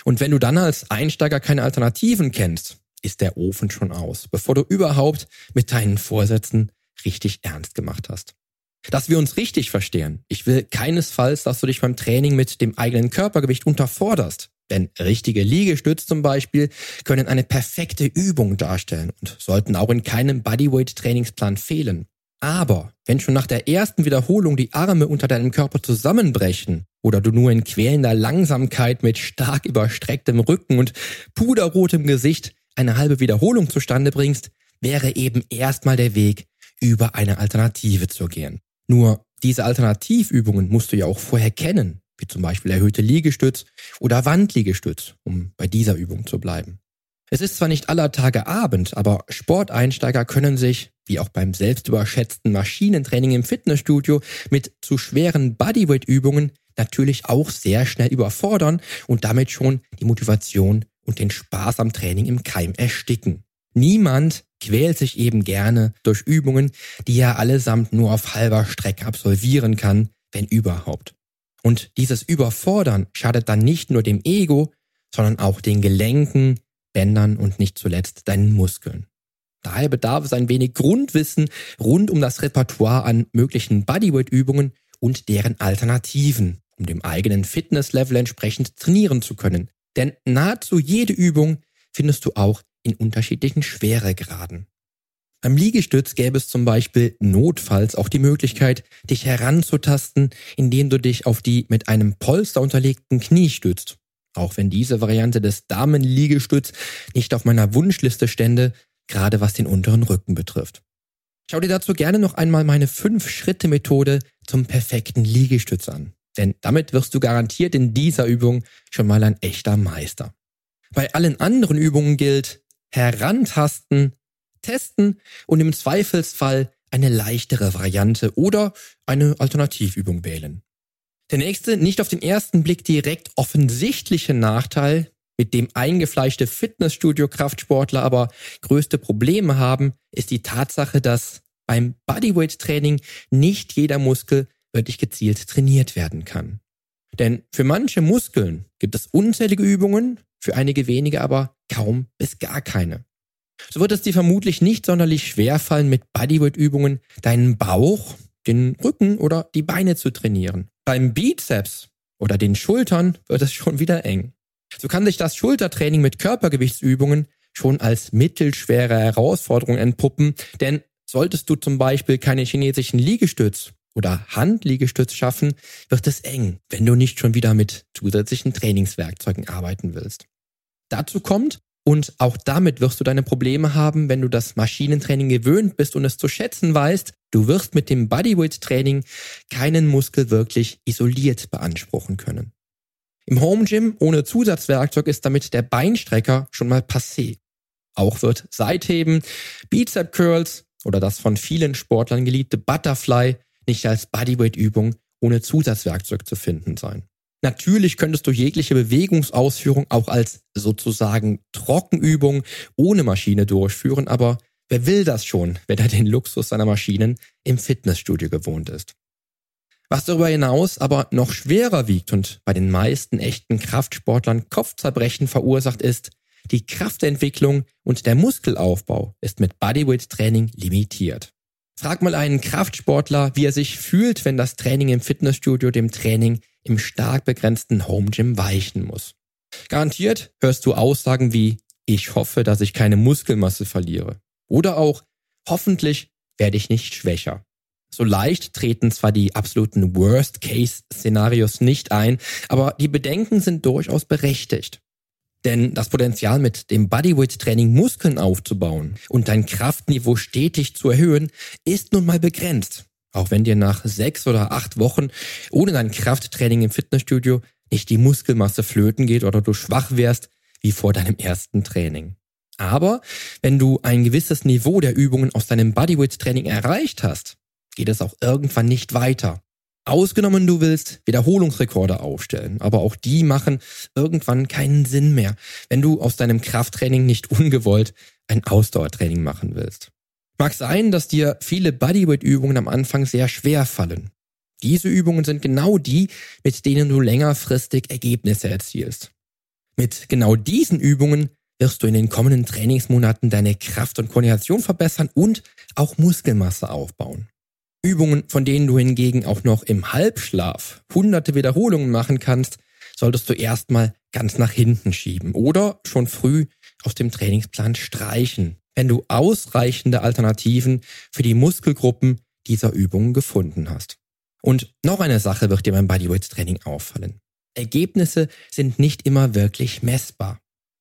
Und wenn du dann als Einsteiger keine Alternativen kennst, ist der Ofen schon aus, bevor du überhaupt mit deinen Vorsätzen richtig ernst gemacht hast. Dass wir uns richtig verstehen. Ich will keinesfalls, dass du dich beim Training mit dem eigenen Körpergewicht unterforderst. Denn richtige Liegestütze zum Beispiel können eine perfekte Übung darstellen und sollten auch in keinem Bodyweight-Trainingsplan fehlen. Aber wenn schon nach der ersten Wiederholung die Arme unter deinem Körper zusammenbrechen oder du nur in quälender Langsamkeit mit stark überstrecktem Rücken und puderrotem Gesicht eine halbe Wiederholung zustande bringst, wäre eben erstmal der Weg, über eine Alternative zu gehen. Nur diese Alternativübungen musst du ja auch vorher kennen, wie zum Beispiel erhöhte Liegestütz oder Wandliegestütz, um bei dieser Übung zu bleiben. Es ist zwar nicht aller Tage Abend, aber Sporteinsteiger können sich, wie auch beim selbstüberschätzten Maschinentraining im Fitnessstudio, mit zu schweren Bodyweight-Übungen natürlich auch sehr schnell überfordern und damit schon die Motivation und den Spaß am Training im Keim ersticken. Niemand quält sich eben gerne durch Übungen, die er allesamt nur auf halber Strecke absolvieren kann, wenn überhaupt. Und dieses Überfordern schadet dann nicht nur dem Ego, sondern auch den Gelenken, Bändern und nicht zuletzt deinen Muskeln. Daher bedarf es ein wenig Grundwissen rund um das Repertoire an möglichen Bodyweight-Übungen und deren Alternativen, um dem eigenen Fitnesslevel entsprechend trainieren zu können. Denn nahezu jede Übung findest du auch in unterschiedlichen Schweregraden. Beim Liegestütz gäbe es zum Beispiel notfalls auch die Möglichkeit, dich heranzutasten, indem du dich auf die mit einem Polster unterlegten Knie stützt. Auch wenn diese Variante des Damenliegestütz nicht auf meiner Wunschliste stände, gerade was den unteren Rücken betrifft. Schau dir dazu gerne noch einmal meine 5-Schritte-Methode zum perfekten Liegestütz an. Denn damit wirst du garantiert in dieser Übung schon mal ein echter Meister. Bei allen anderen Übungen gilt herantasten, testen und im Zweifelsfall eine leichtere Variante oder eine Alternativübung wählen. Der nächste, nicht auf den ersten Blick direkt offensichtliche Nachteil, mit dem eingefleischte Fitnessstudio-Kraftsportler aber größte Probleme haben, ist die Tatsache, dass beim Bodyweight-Training nicht jeder Muskel wirklich gezielt trainiert werden kann. Denn für manche Muskeln gibt es unzählige Übungen, für einige wenige aber kaum bis gar keine. So wird es dir vermutlich nicht sonderlich schwer fallen, mit Bodyweight-Übungen deinen Bauch, den Rücken oder die Beine zu trainieren. Beim Bizeps oder den Schultern wird es schon wieder eng. So kann sich das Schultertraining mit Körpergewichtsübungen schon als mittelschwere Herausforderung entpuppen, denn solltest du zum Beispiel keine chinesischen Liegestütz oder Handliegestütz schaffen, wird es eng, wenn du nicht schon wieder mit zusätzlichen Trainingswerkzeugen arbeiten willst. Dazu kommt, und auch damit wirst du deine Probleme haben, wenn du das Maschinentraining gewöhnt bist und es zu schätzen weißt, du wirst mit dem Bodyweight-Training keinen Muskel wirklich isoliert beanspruchen können. Im Home Gym ohne Zusatzwerkzeug ist damit der Beinstrecker schon mal passé. Auch wird Seitheben, Bizep Curls oder das von vielen Sportlern geliebte Butterfly nicht als Bodyweight-Übung ohne Zusatzwerkzeug zu finden sein. Natürlich könntest du jegliche Bewegungsausführung auch als sozusagen Trockenübung ohne Maschine durchführen, aber wer will das schon, wenn er den Luxus seiner Maschinen im Fitnessstudio gewohnt ist? Was darüber hinaus aber noch schwerer wiegt und bei den meisten echten Kraftsportlern Kopfzerbrechen verursacht ist, die Kraftentwicklung und der Muskelaufbau ist mit Bodyweight-Training limitiert. Frag mal einen Kraftsportler, wie er sich fühlt, wenn das Training im Fitnessstudio dem Training im stark begrenzten Home Gym weichen muss. Garantiert hörst du Aussagen wie ich hoffe, dass ich keine Muskelmasse verliere. Oder auch hoffentlich werde ich nicht schwächer. So leicht treten zwar die absoluten Worst-Case-Szenarios nicht ein, aber die Bedenken sind durchaus berechtigt. Denn das Potenzial mit dem Bodyweight-Training Muskeln aufzubauen und dein Kraftniveau stetig zu erhöhen, ist nun mal begrenzt. Auch wenn dir nach sechs oder acht Wochen ohne dein Krafttraining im Fitnessstudio nicht die Muskelmasse flöten geht oder du schwach wärst wie vor deinem ersten Training. Aber wenn du ein gewisses Niveau der Übungen aus deinem Bodyweight-Training erreicht hast, geht es auch irgendwann nicht weiter. Ausgenommen, du willst Wiederholungsrekorde aufstellen, aber auch die machen irgendwann keinen Sinn mehr, wenn du aus deinem Krafttraining nicht ungewollt ein Ausdauertraining machen willst. Mag sein, dass dir viele Bodyweight-Übungen am Anfang sehr schwer fallen. Diese Übungen sind genau die, mit denen du längerfristig Ergebnisse erzielst. Mit genau diesen Übungen wirst du in den kommenden Trainingsmonaten deine Kraft und Koordination verbessern und auch Muskelmasse aufbauen. Übungen, von denen du hingegen auch noch im Halbschlaf hunderte Wiederholungen machen kannst, solltest du erstmal ganz nach hinten schieben oder schon früh aus dem Trainingsplan streichen, wenn du ausreichende Alternativen für die Muskelgruppen dieser Übungen gefunden hast. Und noch eine Sache wird dir beim Bodyweight Training auffallen. Ergebnisse sind nicht immer wirklich messbar.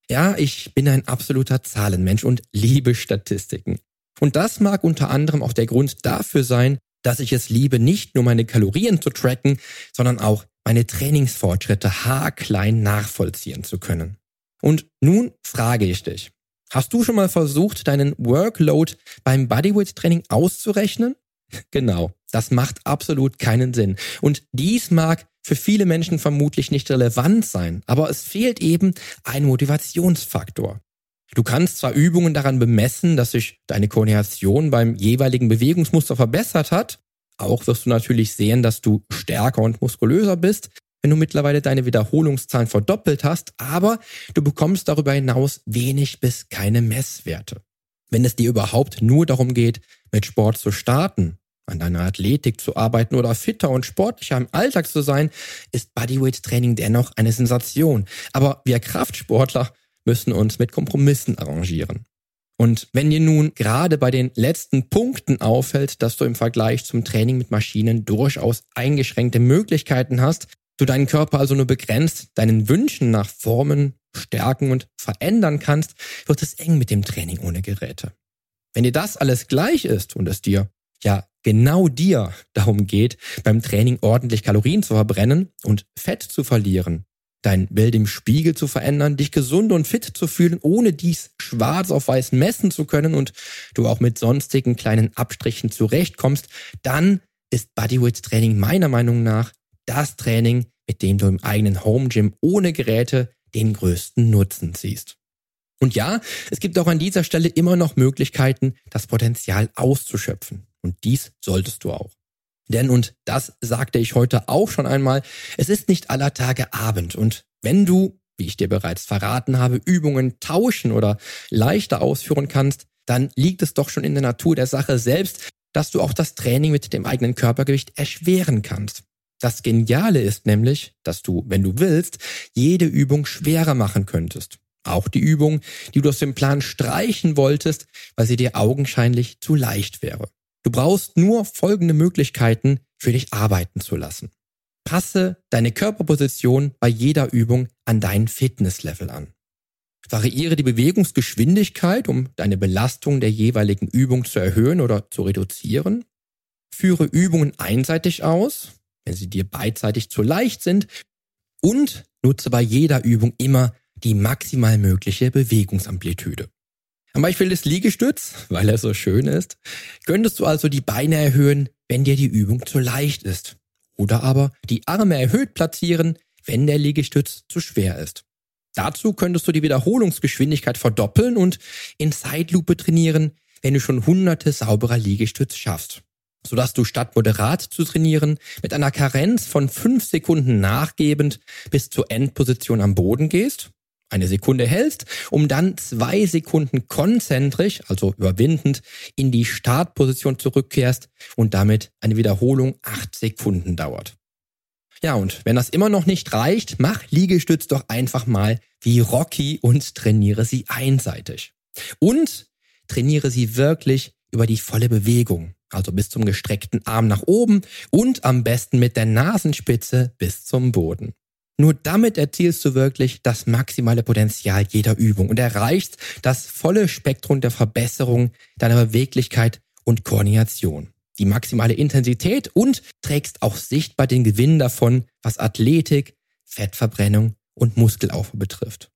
Ja, ich bin ein absoluter Zahlenmensch und liebe Statistiken. Und das mag unter anderem auch der Grund dafür sein, dass ich es liebe, nicht nur meine Kalorien zu tracken, sondern auch meine Trainingsfortschritte haarklein nachvollziehen zu können. Und nun frage ich dich, hast du schon mal versucht, deinen Workload beim Bodyweight Training auszurechnen? <laughs> Genau, das macht absolut keinen Sinn. Und dies mag für viele Menschen vermutlich nicht relevant sein, aber es fehlt eben ein Motivationsfaktor. Du kannst zwar Übungen daran bemessen, dass sich deine Koordination beim jeweiligen Bewegungsmuster verbessert hat, auch wirst du natürlich sehen, dass du stärker und muskulöser bist, wenn du mittlerweile deine Wiederholungszahlen verdoppelt hast, aber du bekommst darüber hinaus wenig bis keine Messwerte. Wenn es dir überhaupt nur darum geht, mit Sport zu starten, an deiner Athletik zu arbeiten oder fitter und sportlicher im Alltag zu sein, ist Bodyweight Training dennoch eine Sensation. Aber wir Kraftsportler müssen uns mit Kompromissen arrangieren. Und wenn dir nun gerade bei den letzten Punkten auffällt, dass du im Vergleich zum Training mit Maschinen durchaus eingeschränkte Möglichkeiten hast, du deinen Körper also nur begrenzt deinen Wünschen nach Formen, Stärken und verändern kannst, wird es eng mit dem Training ohne Geräte. Wenn dir das alles gleich ist und es dir ja genau dir darum geht, beim Training ordentlich Kalorien zu verbrennen und Fett zu verlieren, dein Bild im Spiegel zu verändern, dich gesund und fit zu fühlen, ohne dies schwarz auf weiß messen zu können und du auch mit sonstigen kleinen Abstrichen zurechtkommst, dann ist Bodyweight Training meiner Meinung nach das Training, mit dem du im eigenen Home Gym ohne Geräte den größten Nutzen siehst. Und ja, es gibt auch an dieser Stelle immer noch Möglichkeiten, das Potenzial auszuschöpfen. Und dies solltest du auch. Denn, und das sagte ich heute auch schon einmal, es ist nicht aller Tage Abend. Und wenn du, wie ich dir bereits verraten habe, Übungen tauschen oder leichter ausführen kannst, dann liegt es doch schon in der Natur der Sache selbst, dass du auch das Training mit dem eigenen Körpergewicht erschweren kannst. Das Geniale ist nämlich, dass du, wenn du willst, jede Übung schwerer machen könntest. Auch die Übung, die du aus dem Plan streichen wolltest, weil sie dir augenscheinlich zu leicht wäre. Du brauchst nur folgende Möglichkeiten für dich arbeiten zu lassen. Passe deine Körperposition bei jeder Übung an dein Fitnesslevel an. Variiere die Bewegungsgeschwindigkeit, um deine Belastung der jeweiligen Übung zu erhöhen oder zu reduzieren. Führe Übungen einseitig aus, wenn sie dir beidseitig zu leicht sind. Und nutze bei jeder Übung immer die maximal mögliche Bewegungsamplitude. Am Beispiel des Liegestütz, weil er so schön ist, könntest du also die Beine erhöhen, wenn dir die Übung zu leicht ist. Oder aber die Arme erhöht platzieren, wenn der Liegestütz zu schwer ist. Dazu könntest du die Wiederholungsgeschwindigkeit verdoppeln und in Zeitlupe trainieren, wenn du schon hunderte sauberer Liegestütz schaffst. Sodass du statt moderat zu trainieren mit einer Karenz von fünf Sekunden nachgebend bis zur Endposition am Boden gehst eine Sekunde hältst, um dann zwei Sekunden konzentrisch, also überwindend, in die Startposition zurückkehrst und damit eine Wiederholung acht Sekunden dauert. Ja, und wenn das immer noch nicht reicht, mach Liegestütz doch einfach mal wie Rocky und trainiere sie einseitig. Und trainiere sie wirklich über die volle Bewegung, also bis zum gestreckten Arm nach oben und am besten mit der Nasenspitze bis zum Boden. Nur damit erzielst du wirklich das maximale Potenzial jeder Übung und erreichst das volle Spektrum der Verbesserung deiner Beweglichkeit und Koordination. Die maximale Intensität und trägst auch sichtbar den Gewinn davon, was Athletik, Fettverbrennung und Muskelaufbau betrifft.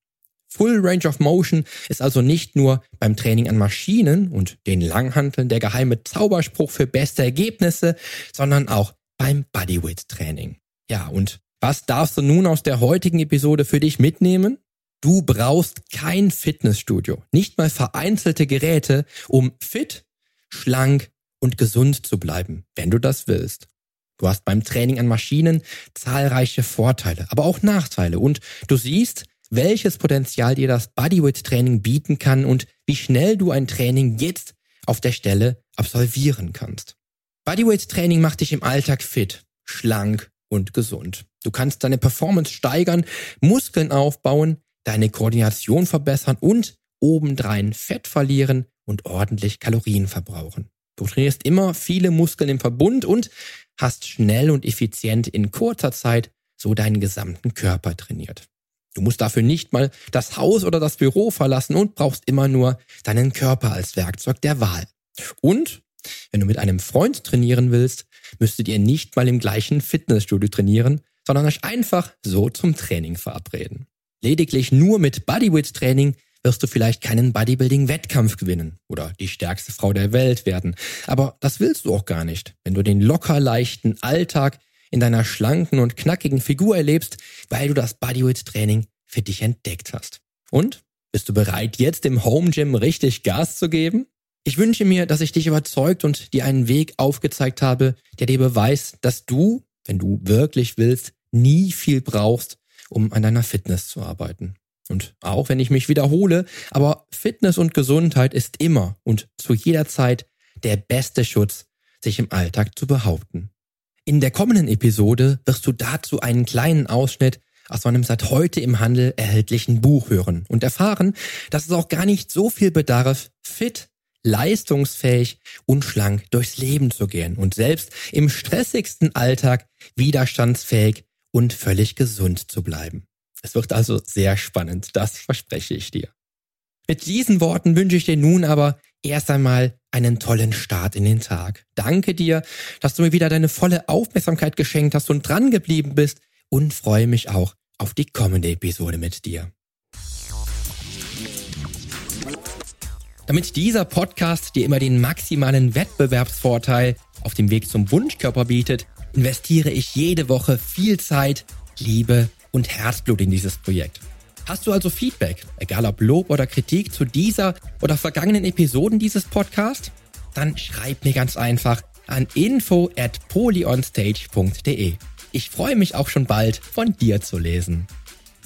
Full Range of Motion ist also nicht nur beim Training an Maschinen und den Langhanteln der geheime Zauberspruch für beste Ergebnisse, sondern auch beim Bodyweight Training. Ja, und was darfst du nun aus der heutigen Episode für dich mitnehmen? Du brauchst kein Fitnessstudio, nicht mal vereinzelte Geräte, um fit, schlank und gesund zu bleiben, wenn du das willst. Du hast beim Training an Maschinen zahlreiche Vorteile, aber auch Nachteile und du siehst, welches Potenzial dir das Bodyweight-Training bieten kann und wie schnell du ein Training jetzt auf der Stelle absolvieren kannst. Bodyweight-Training macht dich im Alltag fit, schlank und gesund. Du kannst deine Performance steigern, Muskeln aufbauen, deine Koordination verbessern und obendrein Fett verlieren und ordentlich Kalorien verbrauchen. Du trainierst immer viele Muskeln im Verbund und hast schnell und effizient in kurzer Zeit so deinen gesamten Körper trainiert. Du musst dafür nicht mal das Haus oder das Büro verlassen und brauchst immer nur deinen Körper als Werkzeug der Wahl. Und wenn du mit einem Freund trainieren willst, müsstet ihr nicht mal im gleichen Fitnessstudio trainieren, sondern euch einfach so zum Training verabreden. Lediglich nur mit Bodyweight-Training wirst du vielleicht keinen Bodybuilding-Wettkampf gewinnen oder die stärkste Frau der Welt werden. Aber das willst du auch gar nicht, wenn du den locker leichten Alltag in deiner schlanken und knackigen Figur erlebst, weil du das Bodyweight-Training für dich entdeckt hast. Und? Bist du bereit, jetzt im Home Gym richtig Gas zu geben? Ich wünsche mir, dass ich dich überzeugt und dir einen Weg aufgezeigt habe, der dir beweist, dass du, wenn du wirklich willst, nie viel brauchst, um an deiner Fitness zu arbeiten. Und auch wenn ich mich wiederhole, aber Fitness und Gesundheit ist immer und zu jeder Zeit der beste Schutz, sich im Alltag zu behaupten. In der kommenden Episode wirst du dazu einen kleinen Ausschnitt aus meinem seit heute im Handel erhältlichen Buch hören und erfahren, dass es auch gar nicht so viel bedarf, fit, leistungsfähig und schlank durchs Leben zu gehen und selbst im stressigsten Alltag widerstandsfähig und völlig gesund zu bleiben. Es wird also sehr spannend, das verspreche ich dir. Mit diesen Worten wünsche ich dir nun aber erst einmal einen tollen Start in den Tag. Danke dir, dass du mir wieder deine volle Aufmerksamkeit geschenkt hast und dran geblieben bist und freue mich auch auf die kommende Episode mit dir. Damit dieser Podcast dir immer den maximalen Wettbewerbsvorteil auf dem Weg zum Wunschkörper bietet, investiere ich jede Woche viel Zeit, Liebe und Herzblut in dieses Projekt. Hast du also Feedback, egal ob Lob oder Kritik zu dieser oder vergangenen Episoden dieses Podcasts? Dann schreib mir ganz einfach an info at polyonstage.de. Ich freue mich auch schon bald von dir zu lesen.